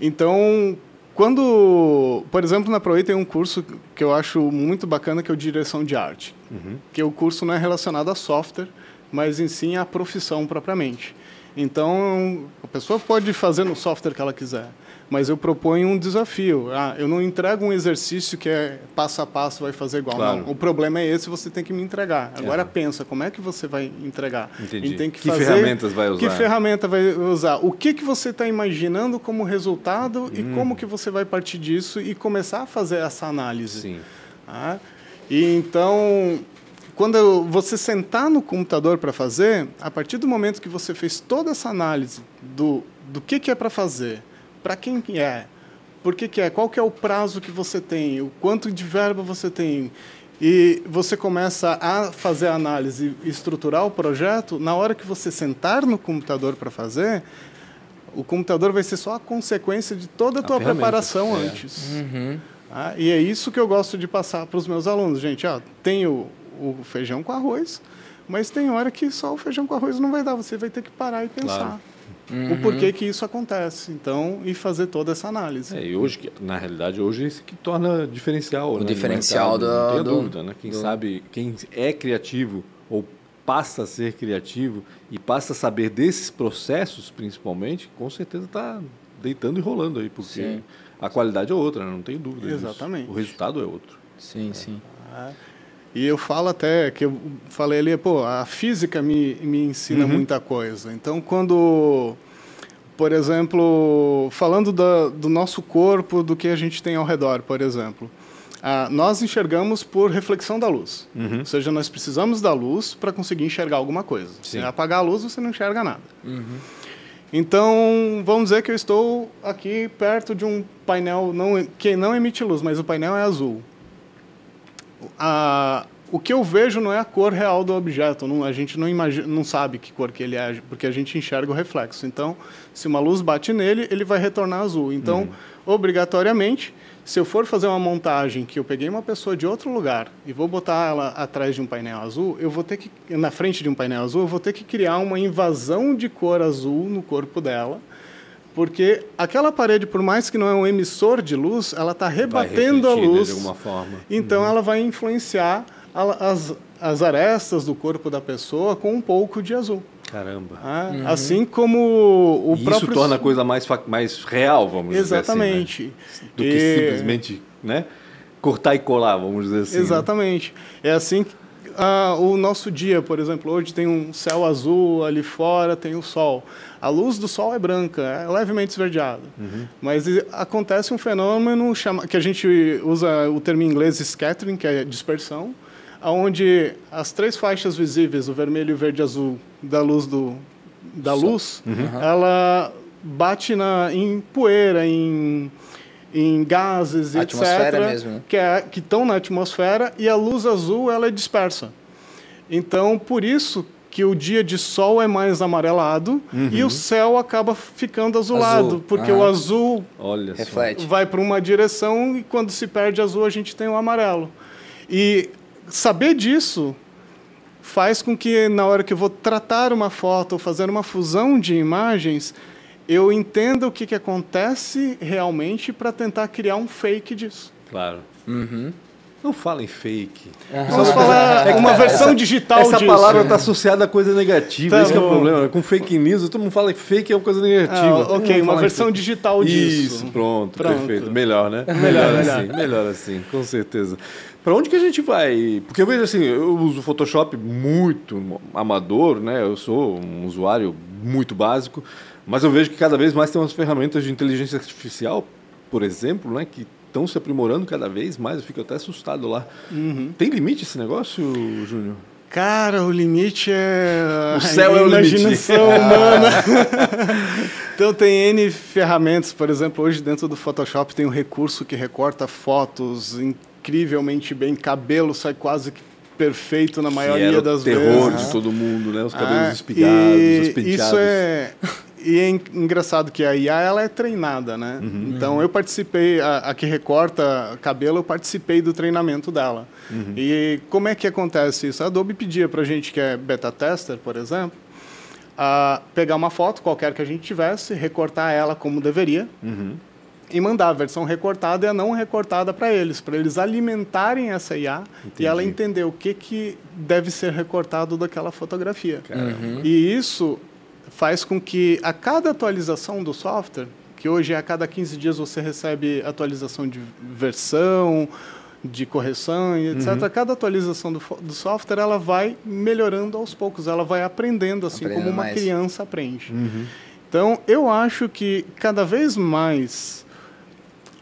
Então, quando, por exemplo, na ProE tem um curso que eu acho muito bacana, que é o Direção de Arte. Uhum. Que o curso não é relacionado a software, mas em si à profissão propriamente. Então, a pessoa pode fazer no software que ela quiser mas eu proponho um desafio. Ah, eu não entrego um exercício que é passo a passo, vai fazer igual. Claro. Não, o problema é esse, você tem que me entregar. Agora é. pensa, como é que você vai entregar? Entendi. tem que, que fazer, ferramentas vai usar? Que ferramenta vai usar? O que, que você está imaginando como resultado hum. e como que você vai partir disso e começar a fazer essa análise. Sim. Ah, e então, quando você sentar no computador para fazer, a partir do momento que você fez toda essa análise do, do que, que é para fazer, para quem é, por que, que é, qual que é o prazo que você tem, o quanto de verba você tem, e você começa a fazer a análise e estruturar o projeto, na hora que você sentar no computador para fazer, o computador vai ser só a consequência de toda a, a tua preparação é. antes. Uhum. Ah, e é isso que eu gosto de passar para os meus alunos. Gente, ó, tem o, feijão com arroz, mas tem hora que só o feijão com arroz não vai dar. Você vai ter que parar e pensar. Claro uhum. o porquê que isso acontece. Então, e fazer toda essa análise. É, e hoje, na realidade, hoje é isso que torna diferencial. O né, diferencial do. Não tenha do, dúvida, né? Quem do... sabe, quem é criativo ou passa a ser criativo e passa a saber desses processos, principalmente, com certeza está deitando e rolando aí, porque sim. a qualidade é outra, né? não tem dúvida. Exatamente. Disso. O resultado é outro. Sim, é. sim. É. E eu falo até que eu falei ali, pô, a física me, me ensina uhum. muita coisa. Então, quando, por exemplo, falando da, do nosso corpo, do que a gente tem ao redor, por exemplo, ah, nós enxergamos por reflexão da luz. Uhum. Ou seja, nós precisamos da luz para conseguir enxergar alguma coisa. Sim. Se apagar a luz, você não enxerga nada. Uhum. Então, vamos dizer que eu estou aqui perto de um painel não, que não emite luz, mas o painel é azul a, o que eu vejo não é a cor real do objeto. Não, a gente não, imagina, não sabe que cor que ele é, porque a gente enxerga o reflexo. Então, se uma luz bate nele, ele vai retornar azul. Então, uhum. obrigatoriamente, se eu for fazer uma montagem que eu peguei uma pessoa de outro lugar e vou botar ela atrás de um painel azul, eu vou ter que na frente de um painel azul, eu vou ter que criar uma invasão de cor azul no corpo dela porque aquela parede, por mais que não é um emissor de luz, ela está rebatendo a luz. De alguma forma. Então uhum. ela vai influenciar as, as arestas do corpo da pessoa com um pouco de azul. Caramba. Ah, uhum. Assim como o e próprio... Isso torna a coisa mais, mais real, vamos Exatamente. dizer assim. Né? Do que e... simplesmente né? cortar e colar, vamos dizer assim. Né? Exatamente. Né? É assim que ah, o nosso dia, por exemplo, hoje tem um céu azul, ali fora tem o sol. A luz do sol é branca, é levemente esverdeada. Uhum. Mas acontece um fenômeno chama, que a gente usa o termo em inglês scattering, que é dispersão, onde as três faixas visíveis, o vermelho, o verde e azul, da luz do da luz, uhum. ela bate na, em poeira, em, em gases, etc. Mesmo, né? Que é, estão na atmosfera e a luz azul ela é dispersa. Então, por isso que o dia de sol é mais amarelado uhum. e o céu acaba ficando azulado, azul. porque o azul Reflete. vai para uma direção e quando se perde azul a gente tem o amarelo. E saber disso faz com que na hora que eu vou tratar uma foto ou fazer uma fusão de imagens, eu entenda o que, que acontece realmente para tentar criar um fake disso. Claro. Uhum. Não fala em fake. Uhum. Vamos falar é uma versão essa, digital essa disso. Essa palavra está associada a coisa negativa, tá esse é o problema. Com fake news, todo mundo fala que fake é uma coisa negativa. Ah, ok, uma versão digital disso. Isso, pronto, pronto, perfeito. Melhor, né? Melhor, melhor assim, melhor assim, com certeza. Para onde que a gente vai? Porque eu vejo assim, eu uso Photoshop muito amador, né? Eu sou um usuário muito básico, mas eu vejo que cada vez mais tem umas ferramentas de inteligência artificial, por exemplo, né? Que estão se aprimorando cada vez mais. Eu fico até assustado lá. Uhum. Tem limite esse negócio, Júnior? Cara, o limite é o céu é o imaginação *laughs* humana. então tem N ferramentas, por exemplo, hoje dentro do Photoshop tem um recurso que recorta fotos incrivelmente bem, cabelo sai quase que perfeito na maioria das vezes. terror de todo mundo, né? Os cabelos ah, espigados, os penteados. Isso é *laughs* e é engraçado que a IA ela é treinada, né? Uhum. Então eu participei, a, a, que recorta cabelo, eu participei do treinamento dela. Uhum. E como é que acontece isso? A Adobe pedia para a gente que é beta tester, por exemplo, a pegar uma foto qualquer que a gente tivesse, recortar ela como deveria. Uhum e mandar a versão recortada e a não recortada para eles, para eles alimentarem essa IA Entendi. e ela entender o que, que deve ser recortado daquela fotografia. E isso faz com que a cada atualização do software, que hoje é a cada 15 dias você recebe atualização de versão, de correção e etc. Uhum. Cada atualização do, do software ela vai melhorando aos poucos, ela vai aprendendo assim aprendendo como uma mais. criança aprende. Uhum. Então eu acho que cada vez mais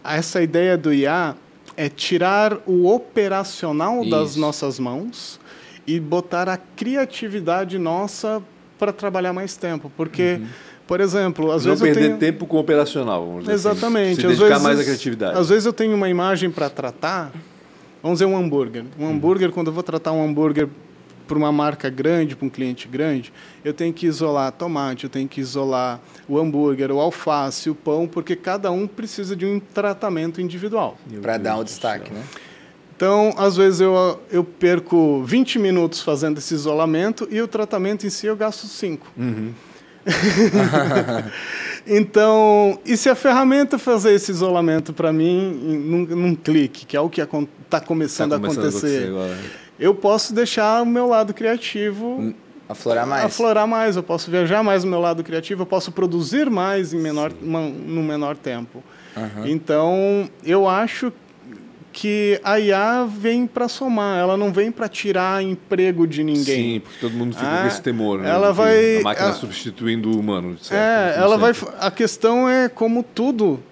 essa ideia do IA é tirar o operacional Isso. das nossas mãos e botar a criatividade nossa para trabalhar mais tempo, porque uhum. Por exemplo, às não vezes perder eu tenho... tempo com o operacional, vamos dizer assim. Exatamente. Assim. Se dedicar vezes, mais à criatividade. Às vezes eu tenho uma imagem para tratar, vamos dizer um hambúrguer. Um uhum. hambúrguer, quando eu vou tratar um hambúrguer para uma marca grande, para um cliente grande, eu tenho que isolar tomate, eu tenho que isolar o hambúrguer, o alface, o pão, porque cada um precisa de um tratamento individual. Para dar o destaque, né? Então, às vezes eu, eu perco 20 minutos fazendo esse isolamento e o tratamento em si eu gasto 5. Uhum. *laughs* então, e se a ferramenta fazer esse isolamento para mim num, num, clique, que é o que está começando, tá começando, a acontecer, a acontecer eu posso deixar o meu lado criativo hum, aflorar mais. Aflorar mais, eu posso viajar mais no meu lado criativo, eu posso produzir mais em menor, uma, no menor tempo. Uhum. Então, eu acho que a IA vem para somar, ela não vem para tirar emprego de ninguém. Sim, porque todo mundo fica ah, com esse temor, né? Ela vai a máquina substituindo o humano. Certo? É, ela vai. A questão é como tudo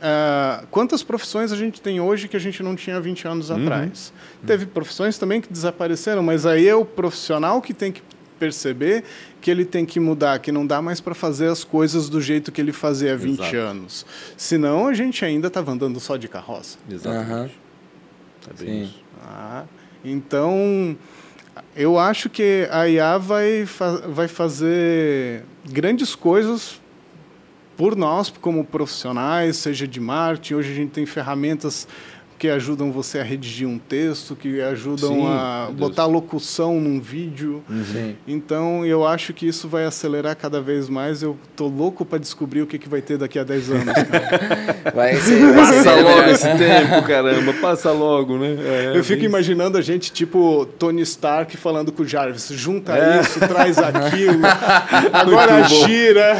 Uh, quantas profissões a gente tem hoje que a gente não tinha 20 anos uhum. atrás? Teve profissões também que desapareceram, mas aí é o profissional que tem que perceber que ele tem que mudar, que não dá mais para fazer as coisas do jeito que ele fazia há 20 Exato. anos. Senão a gente ainda estava andando só de carroça. Exatamente. Uhum. É Sim. Ah, então, eu acho que a IA vai, fa vai fazer grandes coisas por nós como profissionais, seja de marketing, hoje a gente tem ferramentas que ajudam você a redigir um texto, que ajudam Sim, a botar locução num vídeo. Uhum. Então, eu acho que isso vai acelerar cada vez mais. Eu tô louco para descobrir o que, que vai ter daqui a 10 anos. *laughs* vai ser, vai passa ser logo esse tempo, *laughs* caramba. Passa logo, né? É, eu fico imaginando a gente, tipo Tony Stark falando com o Jarvis. Junta é. isso, traz aquilo. *laughs* agora gira.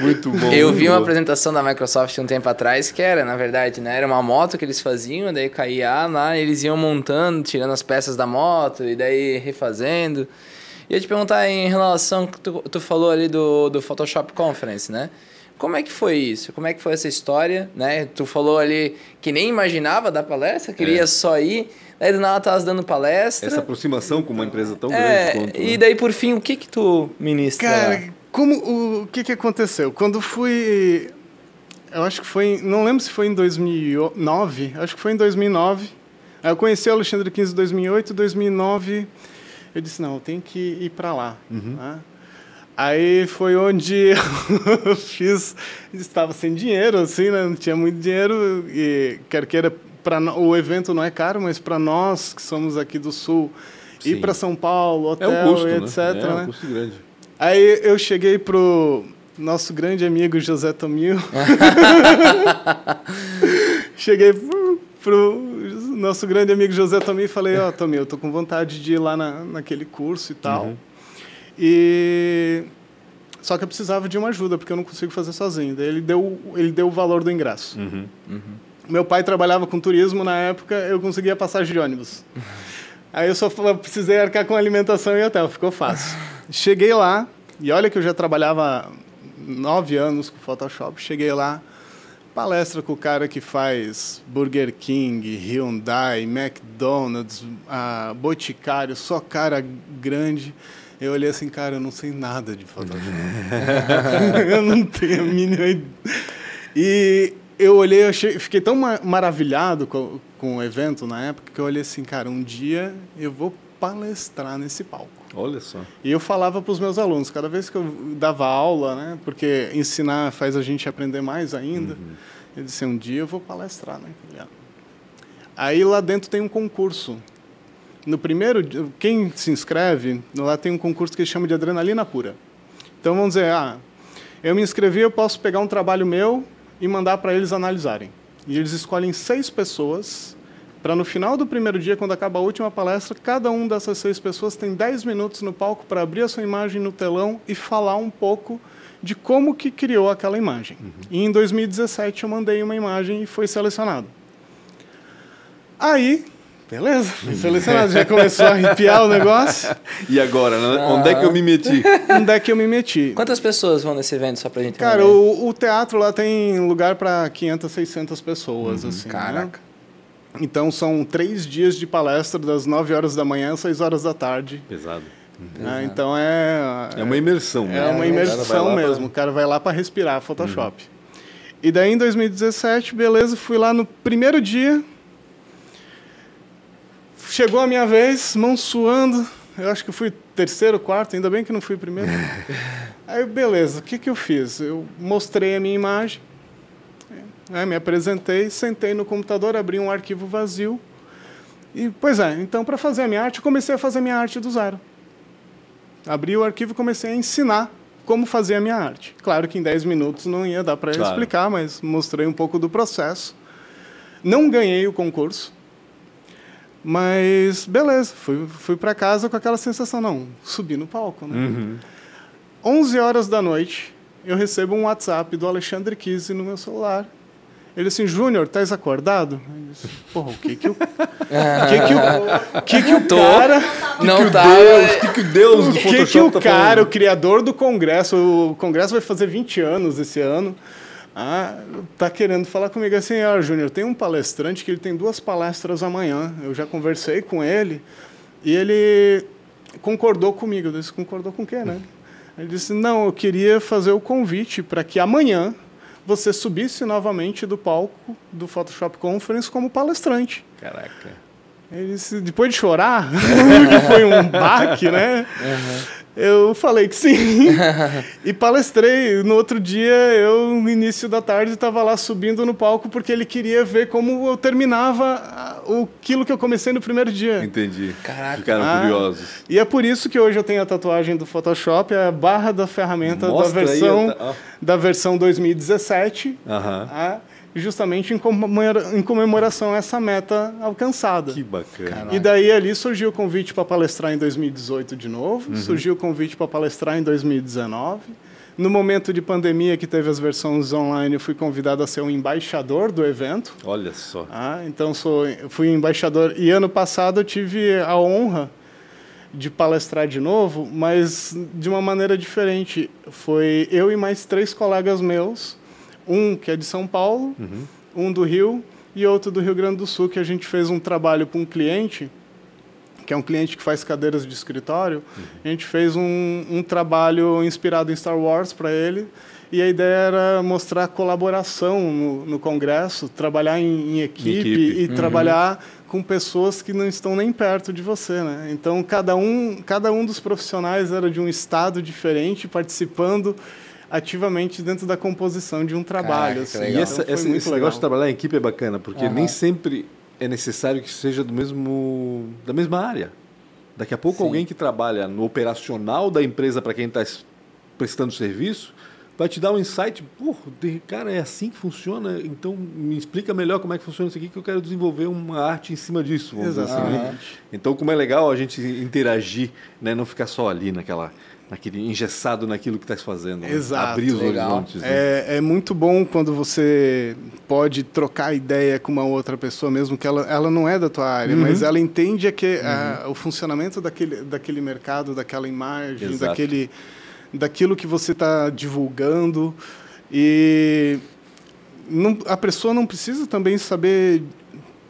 muito bom. Eu muito vi bom. uma apresentação da Microsoft um tempo atrás que era, na verdade, né? Era uma moto que eles faziam, daí caía lá, eles iam montando, tirando as peças da moto e daí refazendo. E eu te perguntar em relação que tu, tu falou ali do, do Photoshop Conference, né? Como é que foi isso? Como é que foi essa história, né? Tu falou ali que nem imaginava dar palestra, queria é. só ir, daí do nada tava dando palestra. Essa aproximação com uma empresa tão é, grande quanto... E né? daí por fim, o que que tu ministra? Cara, como, o, o que que aconteceu? Quando fui eu acho que foi, não lembro se foi em 2009, acho que foi em 2009. Eu conheci o Alexandre XV em 2008, 2009 Eu disse, não, eu tenho que ir para lá. Uhum. Né? Aí foi onde *laughs* eu fiz, estava sem dinheiro, assim, né? não tinha muito dinheiro e quer queira para o evento não é caro, mas para nós que somos aqui do sul, Sim. ir para São Paulo, hotel, é um custo, etc. Né? É, né? um custo grande. Aí eu cheguei pro nosso grande amigo José Tomil. *laughs* cheguei pro, nosso grande amigo José Tomil e falei, ó, oh, Tomil, eu tô com vontade de ir lá na, naquele curso e tal. Uhum. E só que eu precisava de uma ajuda porque eu não consigo fazer sozinho. Daí ele deu ele deu o valor do ingresso. Uhum. Uhum. Meu pai trabalhava com turismo na época, eu conseguia passagem de ônibus. *laughs* Aí eu só precisei arcar com alimentação e hotel, ficou fácil. *laughs* Cheguei lá e olha que eu já trabalhava nove anos com Photoshop. Cheguei lá, palestra com o cara que faz Burger King, Hyundai, McDonald's, uh, Boticário, só cara grande. Eu olhei assim, cara, eu não sei nada de Photoshop. *laughs* eu não tenho a mínima ideia. E eu olhei, eu fiquei tão maravilhado com, com o evento na época que eu olhei assim, cara, um dia eu vou palestrar nesse palco. Olha só. E eu falava para os meus alunos, cada vez que eu dava aula, né, porque ensinar faz a gente aprender mais ainda, uhum. eu disse, um dia eu vou palestrar, né? Aí lá dentro tem um concurso no primeiro, quem se inscreve, lá tem um concurso que chama de adrenalina pura. Então vamos dizer, ah, eu me inscrevi, eu posso pegar um trabalho meu e mandar para eles analisarem. E eles escolhem seis pessoas para no final do primeiro dia, quando acaba a última palestra, cada um dessas seis pessoas tem dez minutos no palco para abrir a sua imagem no telão e falar um pouco de como que criou aquela imagem. Uhum. E em 2017 eu mandei uma imagem e foi selecionado. Aí Beleza, fui selecionado. Já começou a arrepiar o negócio. *laughs* E agora, né? onde é que eu me meti? *laughs* onde é que eu me meti? Quantas pessoas vão nesse evento, só pra gente Cara, o, o, teatro lá tem lugar para 500, 600 pessoas. Uhum, assim, né? caraca. Né? Então são três dias de palestra, das 9 horas da manhã às 6 horas da tarde. Pesado. É, então é. É uma imersão, É né? uma imersão mesmo. Pra... O cara vai lá para respirar Photoshop. Uhum. E daí em 2017, beleza, fui lá no primeiro dia Chegou a minha vez, mão suando. Eu acho que fui terceiro, quarto, ainda bem que não fui primeiro. *laughs* Aí, beleza, o que, que eu fiz? Eu mostrei a minha imagem, né, me apresentei, sentei no computador, abri um arquivo vazio. E, pois é, então, para fazer a minha arte, comecei a fazer a minha arte do zero. Abri o arquivo e comecei a ensinar como fazer a minha arte. Claro que em 10 minutos não ia dar para claro. explicar, mas mostrei um pouco do processo. Não ganhei o concurso, mas, beleza, fui, fui para casa com aquela sensação, não, subi no palco, né? Uhum. 11 horas da noite, eu recebo um WhatsApp do Alexandre Kise no meu celular. Ele assim, Júnior, estás acordado? Eu disse, Porra, o que que o... *laughs* que que o... que que o cara... Não que tá... Deus, que que o Deus do que que o tá cara, o criador do Congresso, o Congresso vai fazer 20 anos esse ano, ah, tá querendo falar comigo assim, ah, Júnior, tem um palestrante que ele tem duas palestras amanhã. Eu já conversei com ele e ele concordou comigo. Eu disse, concordou com o quê, né? Ele disse, não, eu queria fazer o convite para que amanhã você subisse novamente do palco do Photoshop Conference como palestrante. Caraca. Depois de chorar, *laughs* que foi um baque, né? Uhum. Eu falei que sim. *laughs* e palestrei. No outro dia, eu, no início da tarde, estava lá subindo no palco porque ele queria ver como eu terminava aquilo que eu comecei no primeiro dia. Entendi. Caraca. Ficaram ah, curiosos. E é por isso que hoje eu tenho a tatuagem do Photoshop, a barra da ferramenta Mostra da versão, aí, da versão 2017. Uhum. Ah, justamente em, comemora, em comemoração a essa meta alcançada. Que bacana. Caraca. E daí ali surgiu o convite para palestrar em 2018 de novo, uhum. surgiu o convite para palestrar em 2019. No momento de pandemia que teve as versões online, eu fui convidado a ser um embaixador do evento. Olha só. Ah, então sou, fui embaixador. E ano passado eu tive a honra de palestrar de novo, mas de uma maneira diferente. Foi eu e mais três colegas meus um que é de São Paulo, uhum. um do Rio e outro do Rio Grande do Sul, que a gente fez um trabalho para um cliente, que é um cliente que faz cadeiras de escritório. Uhum. A gente fez um, um trabalho inspirado em Star Wars para ele E a ideia era mostrar colaboração no, no congresso, trabalhar em, em equipe, equipe, e uhum. trabalhar com pessoas que não estão nem perto de você, né? Então cada um, cada um dos profissionais era de um estado diferente, participando ativamente dentro da composição de um trabalho. Caraca, assim. E essa, então, esse, esse negócio de trabalhar em equipe é bacana, porque uhum. nem sempre é necessário que seja do mesmo da mesma área. Daqui a pouco Sim. alguém que trabalha no operacional da empresa para quem está prestando serviço vai te dar um insight, pô, cara, é assim que funciona, então me explica melhor como é que funciona isso aqui, que eu quero desenvolver uma arte em cima disso, vamos Exatamente. dizer assim. Né? Então, como é legal a gente interagir, né? não ficar só ali naquela naquele engessado naquilo que está fazendo. Né? Exato. Abrir os Legal. horizontes. Né? É, é muito bom quando você pode trocar ideia com uma outra pessoa, mesmo que ela, ela não é da tua área, uhum. mas ela entende que uhum. a, o funcionamento daquele, daquele mercado, daquela imagem, Exato. daquele daquilo que você está divulgando. E não, a pessoa não precisa também saber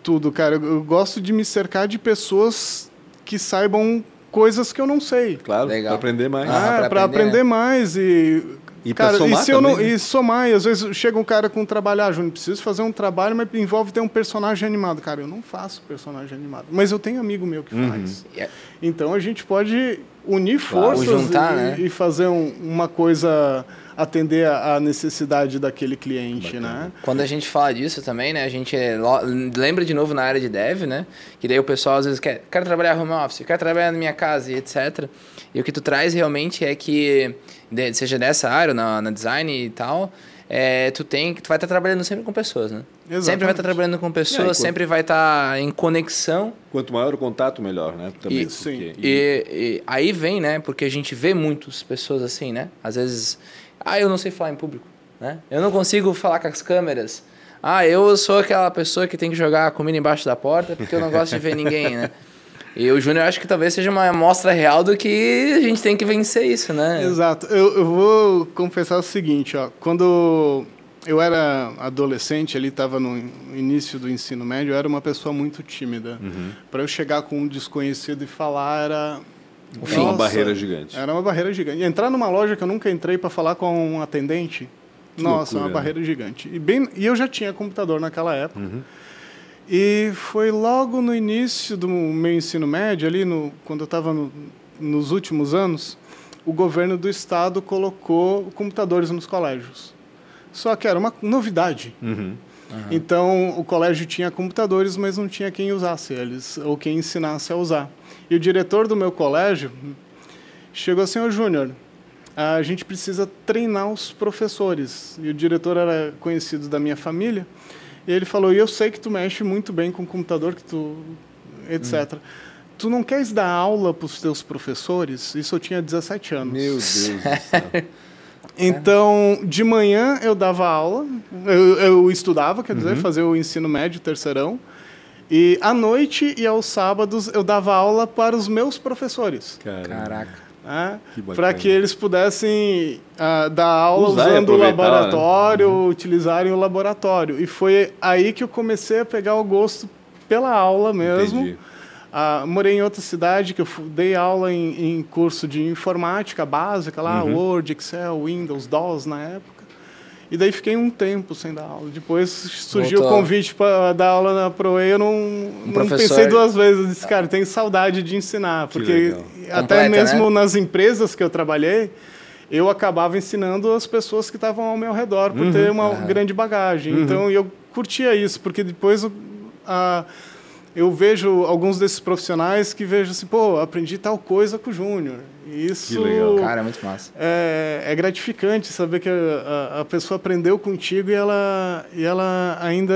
tudo, cara. Eu, eu gosto de me cercar de pessoas que saibam coisas que eu não sei. Claro, para aprender mais. Ah, para aprender, aprender né? mais e e cara, somar e se eu não, né? e somar, e às vezes chega um cara com um trabalho, ah, Júnior, preciso fazer um trabalho, mas envolve ter um personagem animado. Cara, eu não faço personagem animado, mas eu tenho amigo meu que uhum. faz. Então a gente pode unir forças claro, juntar, e, né? e, fazer um, uma coisa atender a necessidade daquele cliente, Bacana. né? Quando a gente fala disso também, né, a gente lembra de novo na área de dev, né, que daí o pessoal às vezes quer, quer trabalhar home office, quer trabalhar na minha casa e etc. E o que tu traz realmente é que seja nessa área, na, na design e tal, é, tu tem tu vai estar tá trabalhando sempre com pessoas, né? Exatamente. Sempre vai estar tá trabalhando com pessoas, sempre vai estar tá em conexão. Quanto maior o contato, melhor, né? Também, e, sim. E, e, aí vem, né? Porque a gente vê muitas pessoas assim, né? Às vezes, ah, eu não sei falar em público, né? Eu não consigo falar com as câmeras. Ah, eu sou aquela pessoa que tem que jogar a comida embaixo da porta porque eu não gosto de ver ninguém, né? *laughs* E o Júnior acho que talvez seja uma amostra real do que a gente tem que vencer isso, né? Exato. Eu, eu vou confessar o seguinte, ó. Quando eu era adolescente, ali estava no início do ensino médio, eu era uma pessoa muito tímida. Uhum. Para eu chegar com um desconhecido e falar era Nossa, uma barreira gigante. Era uma barreira gigante. Entrar numa loja que eu nunca entrei para falar com um atendente, que nossa, loucura, uma barreira gigante. E bem, e eu já tinha computador naquela época. Uhum. E foi logo no início do meu ensino médio, ali no, quando eu estava no, nos últimos anos, o governo do estado colocou computadores nos colégios. Só que era uma novidade. Uhum. Uhum. Então, o colégio tinha computadores, mas não tinha quem usasse eles, ou quem ensinasse a usar. E o diretor do meu colégio chegou assim, ô Júnior, a gente precisa treinar os professores. E o diretor era conhecido da minha família. E ele falou: e eu sei que tu mexe muito bem com o computador, que tu. etc. Hum. Tu não queres dar aula para os teus professores? Isso eu tinha 17 anos. Meu Deus do céu. *laughs* Então, de manhã eu dava aula, eu, eu estudava, quer dizer, uhum. fazia o ensino médio, terceirão. E à noite e aos sábados eu dava aula para os meus professores. Caraca né? para que eles pudessem uh, dar aula Usar usando o laboratório, né? utilizarem o laboratório. E foi aí que eu comecei a pegar o gosto pela aula mesmo. Uh, morei em outra cidade que eu dei aula em, em curso de informática básica lá, uhum. Word, Excel, Windows, DOS na época. E daí fiquei um tempo sem dar aula. Depois surgiu Voltou. o convite para dar aula na ProE, eu não, um não pensei duas vezes. Eu disse, cara, tenho saudade de ensinar. Porque até Completa, mesmo né? nas empresas que eu trabalhei, eu acabava ensinando as pessoas que estavam ao meu redor, por uhum. ter uma uhum. grande bagagem. Uhum. Então, eu curtia isso, porque depois... A, eu vejo alguns desses profissionais que vejo assim, pô, aprendi tal coisa com o Júnior. Isso que legal. Cara, é muito massa. É, é gratificante saber que a, a, pessoa aprendeu contigo e ela, e ela ainda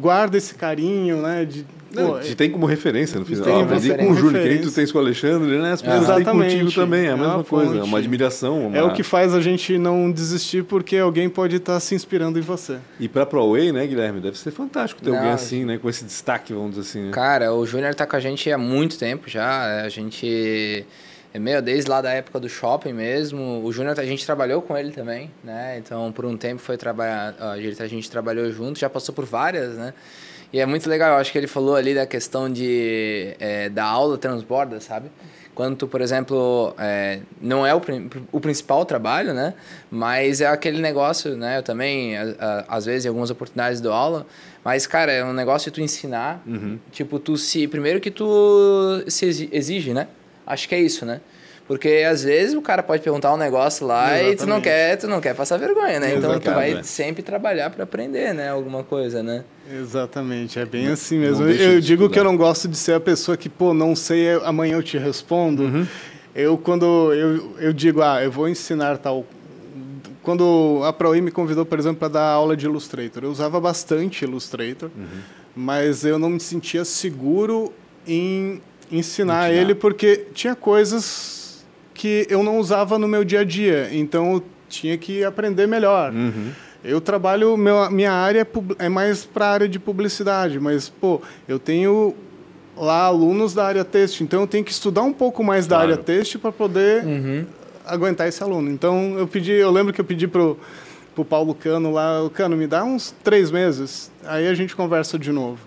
guarda esse carinho, né? De, não, te tem como referência no final. Tem, ah, aprendi com o Júnior, que nem tu tens com o Alexandre, né? As pessoas têm contigo também, é a é mesma coisa, é uma admiração. Uma... É o que faz a gente não desistir, porque alguém pode estar se inspirando em você. E para ProWay, né, Guilherme? Deve ser fantástico ter não, alguém assim, né? Com esse destaque, vamos dizer assim. Né? Cara, o Júnior está com a gente há muito tempo já. A gente é meio desde lá da época do shopping mesmo. O Júnior, a gente trabalhou com ele também, né? Então, por um tempo foi trabalhar, a gente trabalhou junto, já passou por várias, né? E é muito legal, eu acho que ele falou ali da questão de é, da aula transborda, sabe? quando tu, por exemplo, é, não é o, o principal trabalho, né? Mas é aquele negócio, né? Eu também, a, a, às vezes, em algumas oportunidades dou aula, mas, cara, é um negócio de tu ensinar, uhum. tipo, tu se... Primeiro que tu se exige, né? Acho que é isso, né? Porque às vezes o cara pode perguntar um negócio lá Exatamente. e tu não quer, tu não quer passar vergonha, né? Então tu vai é. sempre trabalhar para aprender, né? Alguma coisa, né? Exatamente, é bem assim mesmo. Eu digo que eu não gosto de ser a pessoa que, pô, não sei, amanhã eu te respondo. Uhum. Eu, quando eu, eu digo, ah, eu vou ensinar tal. Quando a ProI me convidou, por exemplo, para dar aula de Illustrator, eu usava bastante Illustrator, uhum. mas eu não me sentia seguro em ensinar, ensinar ele porque tinha coisas que eu não usava no meu dia a dia, então eu tinha que aprender melhor. Uhum. Eu trabalho, meu, minha área é, é mais para a área de publicidade, mas, pô, eu tenho lá alunos da área texto, então eu tenho que estudar um pouco mais claro. da área texto para poder uhum. aguentar esse aluno. Então eu pedi, eu lembro que eu pedi pro pro Paulo Cano lá, Cano, me dá uns três meses, aí a gente conversa de novo,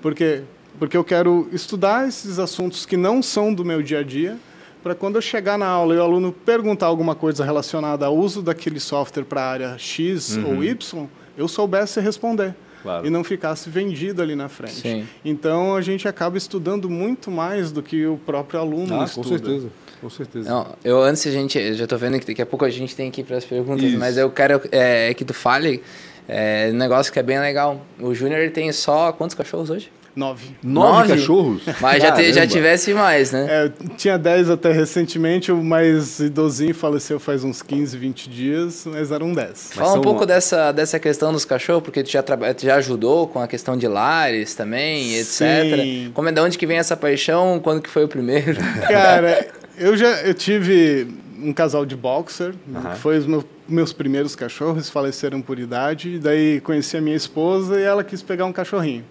porque porque eu quero estudar esses assuntos que não são do meu dia a dia para quando eu chegar na aula e o aluno perguntar alguma coisa relacionada ao uso daquele software para a área X uhum. ou Y, eu soubesse responder. Claro. E não ficasse vendido ali na frente. Sim. Então a gente acaba estudando muito mais do que o próprio aluno ah, estuda. Com certeza. Com certeza. Não, eu antes a gente, já estou vendo que daqui a pouco a gente tem que ir para as perguntas, Isso. mas eu quero é, que tu fale é, um negócio que é bem legal. O Júnior tem só quantos cachorros hoje? Nove. Nove, Nove? cachorros? *laughs* Mas já, te, já tivesse mais, né? É, tinha dez até recentemente, o mais idosinho faleceu faz uns 15, 20 dias, mas eram dez. Fala um pouco uma... dessa, dessa questão dos cachorros, porque tu já, tu já ajudou com a questão de lares também, etc. Sim. Como é de onde que vem essa paixão? Quando que foi o primeiro? *laughs* Cara, eu já eu tive um casal de boxer, uhum. foi os meus, meus primeiros cachorros, faleceram por idade, daí conheci a minha esposa e ela quis pegar um cachorrinho.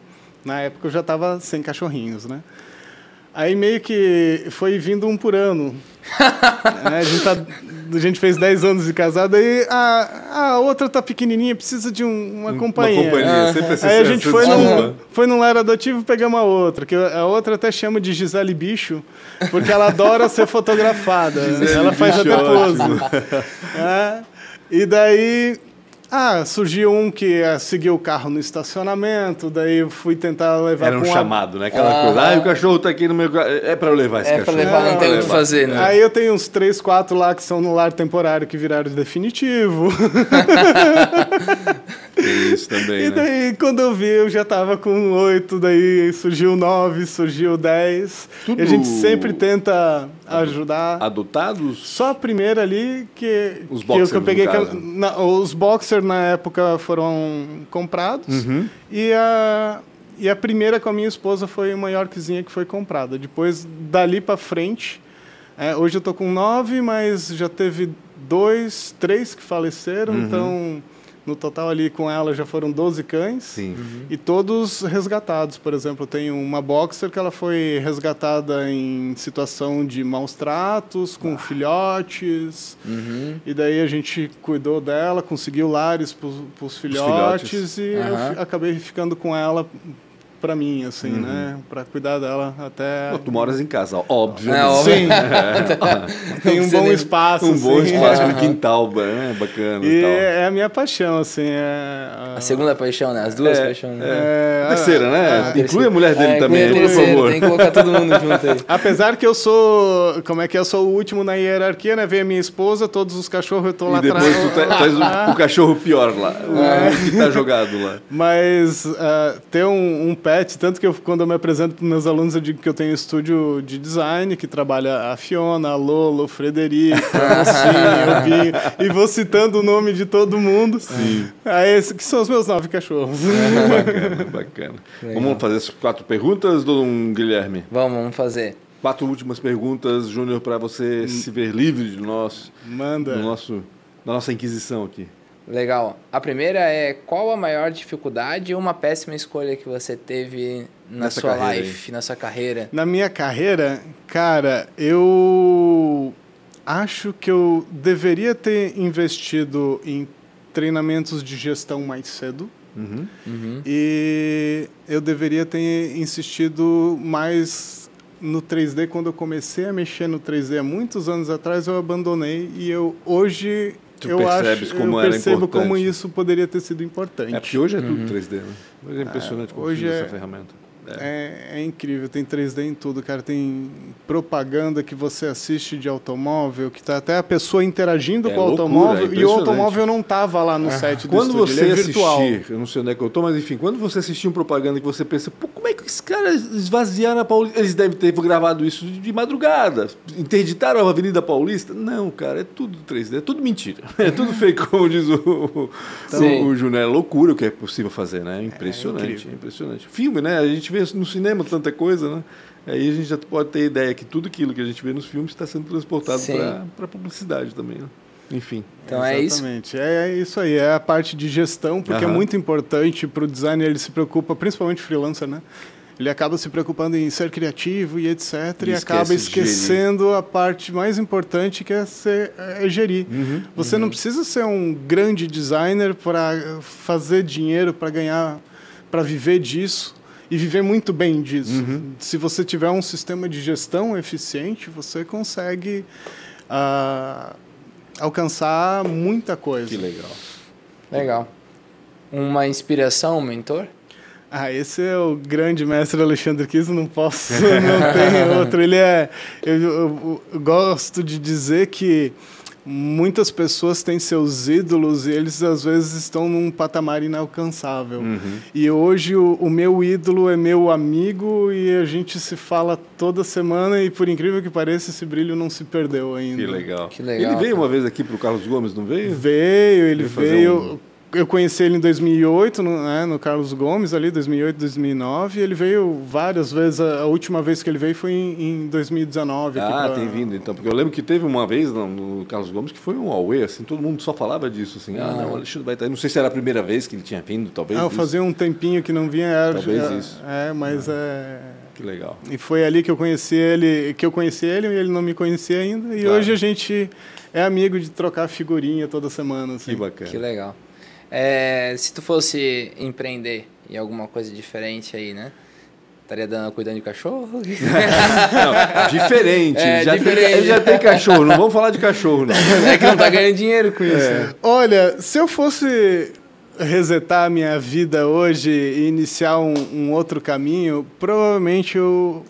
Na época eu já estava sem cachorrinhos, né? Aí meio que foi vindo um por ano. *laughs* é, a, gente tá, a, gente fez 10 anos de casado, aí a, a outra tá pequenininha, precisa de um, uma companhia. Uma companhia, sempre assim, Aí a gente foi num, foi num lar adotivo e pegamos a outra, que a outra até chama de Gisele Bicho, porque ela adora ser fotografada. *laughs* ela faz até pose. É, e daí ah, surgiu um que uh, seguiu o carro no estacionamento, daí eu fui tentar levar Era um chamado, né? Aquela ah, coisa. Ah, o cachorro tá aqui no meu. É para eu levar esse é cachorro. É para levar, não tem o que fazer, né? Aí eu tenho uns três, quatro lá que são no lar temporário que viraram definitivo. *laughs* Tem isso também. E né? daí, quando eu vi, eu já tava com oito, daí surgiu nove, surgiu dez. Tudo... E a gente sempre tenta ajudar. Adotados? Só a primeira ali que, os eu, que eu peguei. Que, na, os boxers na época foram comprados. Uhum. E a. E a primeira com a minha esposa foi uma Yorkzinha que foi comprada. Depois, dali para frente, é, hoje eu tô com nove, mas já teve dois, três que faleceram, uhum. então no total ali com ela já foram 12 cães Sim. Uhum. e todos resgatados. Por exemplo, tem uma boxer que ela foi resgatada em situação de maus tratos, com ah. filhotes. Uhum. E daí a gente cuidou dela, conseguiu lares para os filhotes, filhotes, e uhum. eu acabei ficando com ela para mim, assim, uhum. né? Para cuidar dela até. Pô, tu moras em casa, óbvio. É, óbvio. Sim. *laughs* É. Tem um bom espaço. Um bom assim. espaço no quintal, né? Bacana. E, e é a minha paixão, assim. É a... a segunda paixão, né? As duas é, paixões. Né? É, a terceira, né? Inclui a mulher dele também, por favor. Tem que colocar todo mundo junto aí. *laughs* Apesar que eu sou. Como é que é? eu sou o último na hierarquia, né? Vem a minha esposa, todos os cachorros eu tô lá atrás. E depois tu traz o, o, cachorro pior lá. O que tá jogado lá. Mas uh, ter um, um pet, tanto que eu quando eu me apresento para meus alunos, eu digo que eu tenho estúdio de design, que trabalha a Fiona, a Lolo, o Frederico, a Binho, *laughs* e vou citando o nome de todo mundo. Sim. Aí, que são os meus nove cachorros. *laughs* bacana, bacana. Legal. Vamos fazer as quatro perguntas, Dom Guilherme? Vamos, vamos fazer. Quatro últimas perguntas, Júnior, para você hum. se ver livre de nós. Manda. Do nosso, da nossa inquisição aqui. Legal. A primeira é qual a maior dificuldade e uma péssima escolha que você teve na Nessa sua life, aí. na sua carreira? Na minha carreira, cara, eu acho que eu deveria ter investido em treinamentos de gestão mais cedo. Uhum. Uhum. E eu deveria ter insistido mais no 3D, quando eu comecei a mexer no 3D há muitos anos atrás, eu abandonei e eu hoje tu eu acho, como eu percebo como isso poderia ter sido importante. É porque hoje é tudo uhum. 3D, né? Hoje é impressionante é, como hoje é, essa ferramenta. É. é. É, incrível, tem 3D em tudo, cara. Tem propaganda que você assiste de automóvel, que tá até a pessoa interagindo é, com o automóvel e o automóvel não tava lá no ah, set do quando estúdio, você é virtual. Assistir, eu não sei onde é que eu tô, mas enfim, quando você assistir uma propaganda que você pensa, Pô, como é que esses caras esvaziaram a Paulista? Eles devem ter gravado isso de madrugada, interditaram a Avenida Paulista? Não, cara, é tudo 3D, é tudo mentira. *laughs* É tudo fake, como diz o, então, o Júnior. É loucura o que é possível fazer, né? É impressionante, é, é impressionante. Filme, né? A gente vê no cinema tanta coisa, né? Aí a gente já pode ter ideia que tudo aquilo que a gente vê nos filmes está sendo transportado para a publicidade também, né? Enfim. Então é isso. Exatamente. É, é, isso aí, é a parte de gestão, porque uhum. é muito importante para o designer, ele se preocupa, principalmente freelancer, né? Ele acaba se preocupando em ser criativo e etc. Ele e acaba esquecendo a parte mais importante que é, ser, é gerir. Uhum, Você uhum. não precisa ser um grande designer para fazer dinheiro, para ganhar, para viver disso e viver muito bem disso. Uhum. Se você tiver um sistema de gestão eficiente, você consegue uh, alcançar muita coisa. Que legal. Legal. Uma inspiração, um mentor? Ah, esse é o grande mestre Alexandre Kiso, não posso, *laughs* não tem outro. Ele é. Eu, eu, eu gosto de dizer que muitas pessoas têm seus ídolos e eles às vezes estão num patamar inalcançável. Uhum. E hoje o, o, meu ídolo é meu amigo e a gente se fala toda semana e por incrível que pareça esse brilho não se perdeu ainda. Que legal. Que legal. Ele veio uma vez aqui para o Carlos Gomes, não veio? Veio, ele veio. Um eu conheci ele em 2008, no, né, no Carlos Gomes, ali, 2008, 2009. E ele veio várias vezes. A, última vez que ele veio foi em, em 2019. Ah, pra... tem vindo, então. Porque eu lembro que teve uma vez no, no Carlos Gomes que foi um away, assim, todo mundo só falava disso, assim. Ah, ah não, o Alexandre vai estar Não sei se era a primeira vez que ele tinha vindo, talvez. Ah, eu fazia um tempinho que não vinha. Era, talvez é, isso. É, mas ah, é... Que legal. E foi ali que eu conheci ele, que eu conheci ele e ele não me conhecia ainda. E claro. hoje a gente é amigo de trocar figurinha toda semana. Assim. Que bacana. Que legal. É, se tu fosse empreender em alguma coisa diferente aí, né? Estaria dando, cuidando de cachorro? *laughs* não, diferente. É, já diferente. Tem, ele já tem cachorro, não vamos falar de cachorro, não. *laughs* É que não tá ganhando dinheiro com isso. É. Olha, se eu fosse resetar a minha vida hoje e iniciar um, um outro caminho, provavelmente eu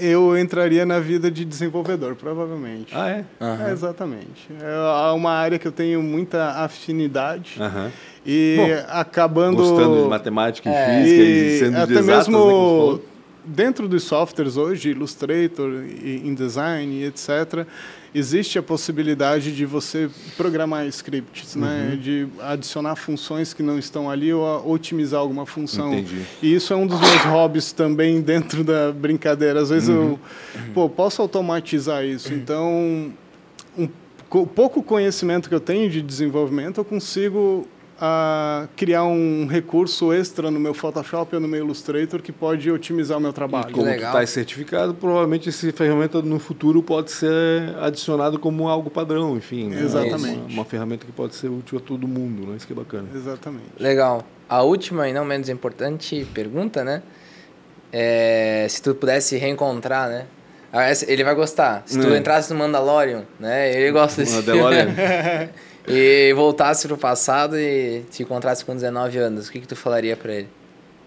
eu entraria na vida de desenvolvedor, provavelmente. Ah, é? Uhum. é exatamente. É uma área que eu tenho muita afinidade. Uhum. E Bom, acabando. Gostando de matemática e é, física e, sendo até exatas, mesmo né, dentro dos softwares hoje, Illustrator, InDesign, etc., existe a possibilidade de você programar scripts, né? uhum. né? de adicionar funções que não estão ali ou otimizar alguma função. Entendi. E isso é um dos meus hobbies também dentro da brincadeira. Às vezes uhum. eu pô, posso automatizar isso. Então, um pouco conhecimento que eu tenho de desenvolvimento, eu consigo a criar um recurso extra no meu Photoshop ou no meu Illustrator que pode otimizar o meu trabalho. E como está certificado, provavelmente essa ferramenta no futuro pode ser adicionado como algo padrão, enfim. Né? Exatamente. Uma, uma, ferramenta que pode ser útil a todo mundo, né? Isso que é bacana. Exatamente. Legal. A última e não menos importante pergunta, né? É, se tu pudesse reencontrar, né? Ah, ele vai gostar. Se tu é. entrasse no Mandalorian, né? Ele gosta desse Mandalorian. *laughs* *laughs* e voltasse pro passado e te encontrasse com 19 anos, o que, que tu falaria para ele?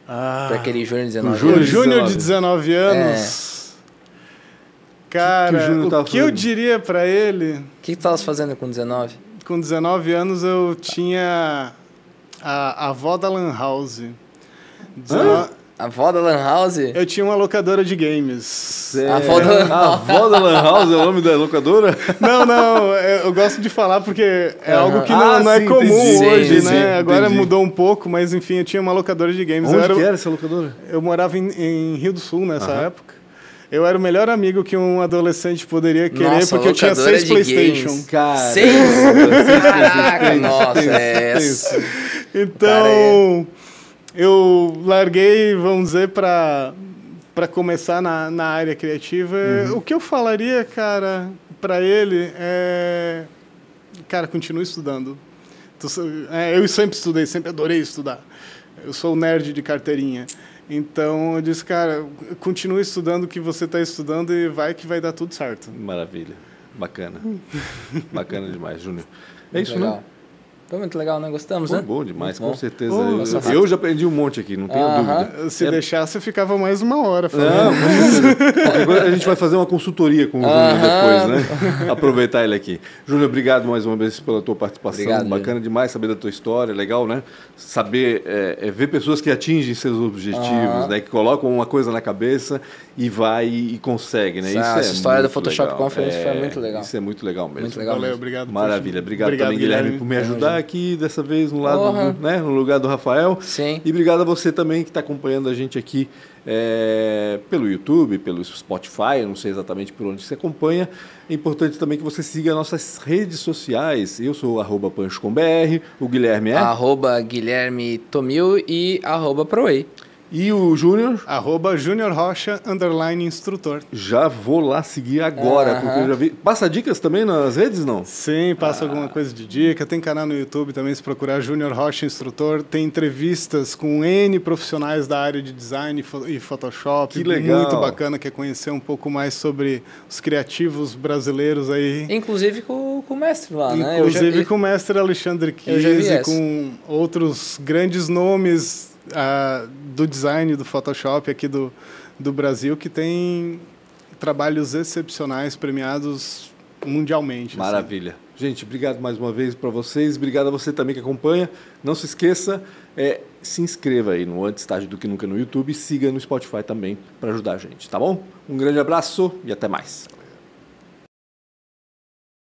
Ah, para aquele Júnior de 19 Júnior anos. Júnior de 19 anos. É. Cara, que que o, o que eu diria para ele? O que, que tu tava fazendo com 19? Com 19 anos eu tinha a, a avó da Lan House. 19, a avó da Lan House? Eu tinha uma locadora de games. A avó da Lan House? A avó da Lan House é o nome da locadora? Não, não, eu gosto de falar porque é uhum. algo que não, ah, não é comum entendi, hoje, sim, né? Sim, Agora entendi. mudou um pouco, mas enfim, eu tinha uma locadora de games. Onde eu era, que era essa locadora? Eu morava em, em Rio do Sul nessa uhum. época. Eu era o melhor amigo que um adolescente poderia querer, nossa, porque eu tinha seis Playstation. Cara, seis? Caraca, nossa, é essa. Então eu larguei, vamos dizer, para para começar na, na área criativa. Uhum. O que eu falaria, cara, para ele é, cara, continue estudando. É, eu sempre estudei, sempre adorei estudar. eu sou o nerd de carteirinha. Então eu disse, cara, continue estudando o que você está estudando e vai que vai dar tudo certo. Maravilha. Bacana. Bacana demais, Júnior. É isso, Legal. né? Foi muito legal, né? Gostamos, Foi né? bom demais, com certeza. eu, eu, já aprendi um monte aqui, não tenho uh -huh. dúvida. Se é... deixasse, ficava mais uma hora falando. Não, a gente vai fazer uma consultoria com o uh -huh. Júnior depois, né? Aproveitar ele aqui. Júnior, obrigado mais uma vez pela tua participação. Obrigado, Bacana demais saber da tua história, legal, né? Saber, é, é, ver pessoas que atingem seus objetivos, uh -huh. né? Que colocam uma coisa na cabeça e vai e consegue, né? Essa, isso essa é história do Photoshop legal. Conference foi muito legal. Isso é muito legal mesmo. Muito legal. Valeu, obrigado. Maravilha. Obrigado, obrigado também, Guilherme, Guilherme, por me ajudar aqui dessa vez no lado, do, né, no lugar do Rafael. Sim. E obrigado a você também que está acompanhando a gente aqui é, pelo YouTube, pelo Spotify, não sei exatamente por onde você acompanha. É importante também que você siga nossas redes sociais. Eu sou arroba panchocombr, o Guilherme é? Arroba Guilherme Tomil e arroba Proei. E o Júnior? Arroba Júnior Rocha, underline instrutor. Já vou lá seguir agora, porque eu já vi. Passa dicas também nas redes, não? Sim, passa ah. alguma coisa de dica. Tem canal no YouTube também, se procurar Júnior Rocha Instrutor. Tem entrevistas com N profissionais da área de design e Photoshop. Que legal. Muito bacana, quer conhecer um pouco mais sobre os criativos brasileiros aí. Inclusive com, com o mestre lá, né? Inclusive com o mestre Alexandre Kies e com outros grandes nomes uh, do design do Photoshop aqui do, do Brasil que tem trabalhos excepcionais premiados mundialmente. Assim. Maravilha. Assim. Gente, obrigado mais uma vez para vocês. Obrigado a você também que acompanha. Não se esqueça, é, se inscreva aí no Antes Tarde do que Nunca no YouTube siga no Spotify também para ajudar a gente, tá bom? Um grande abraço e até mais.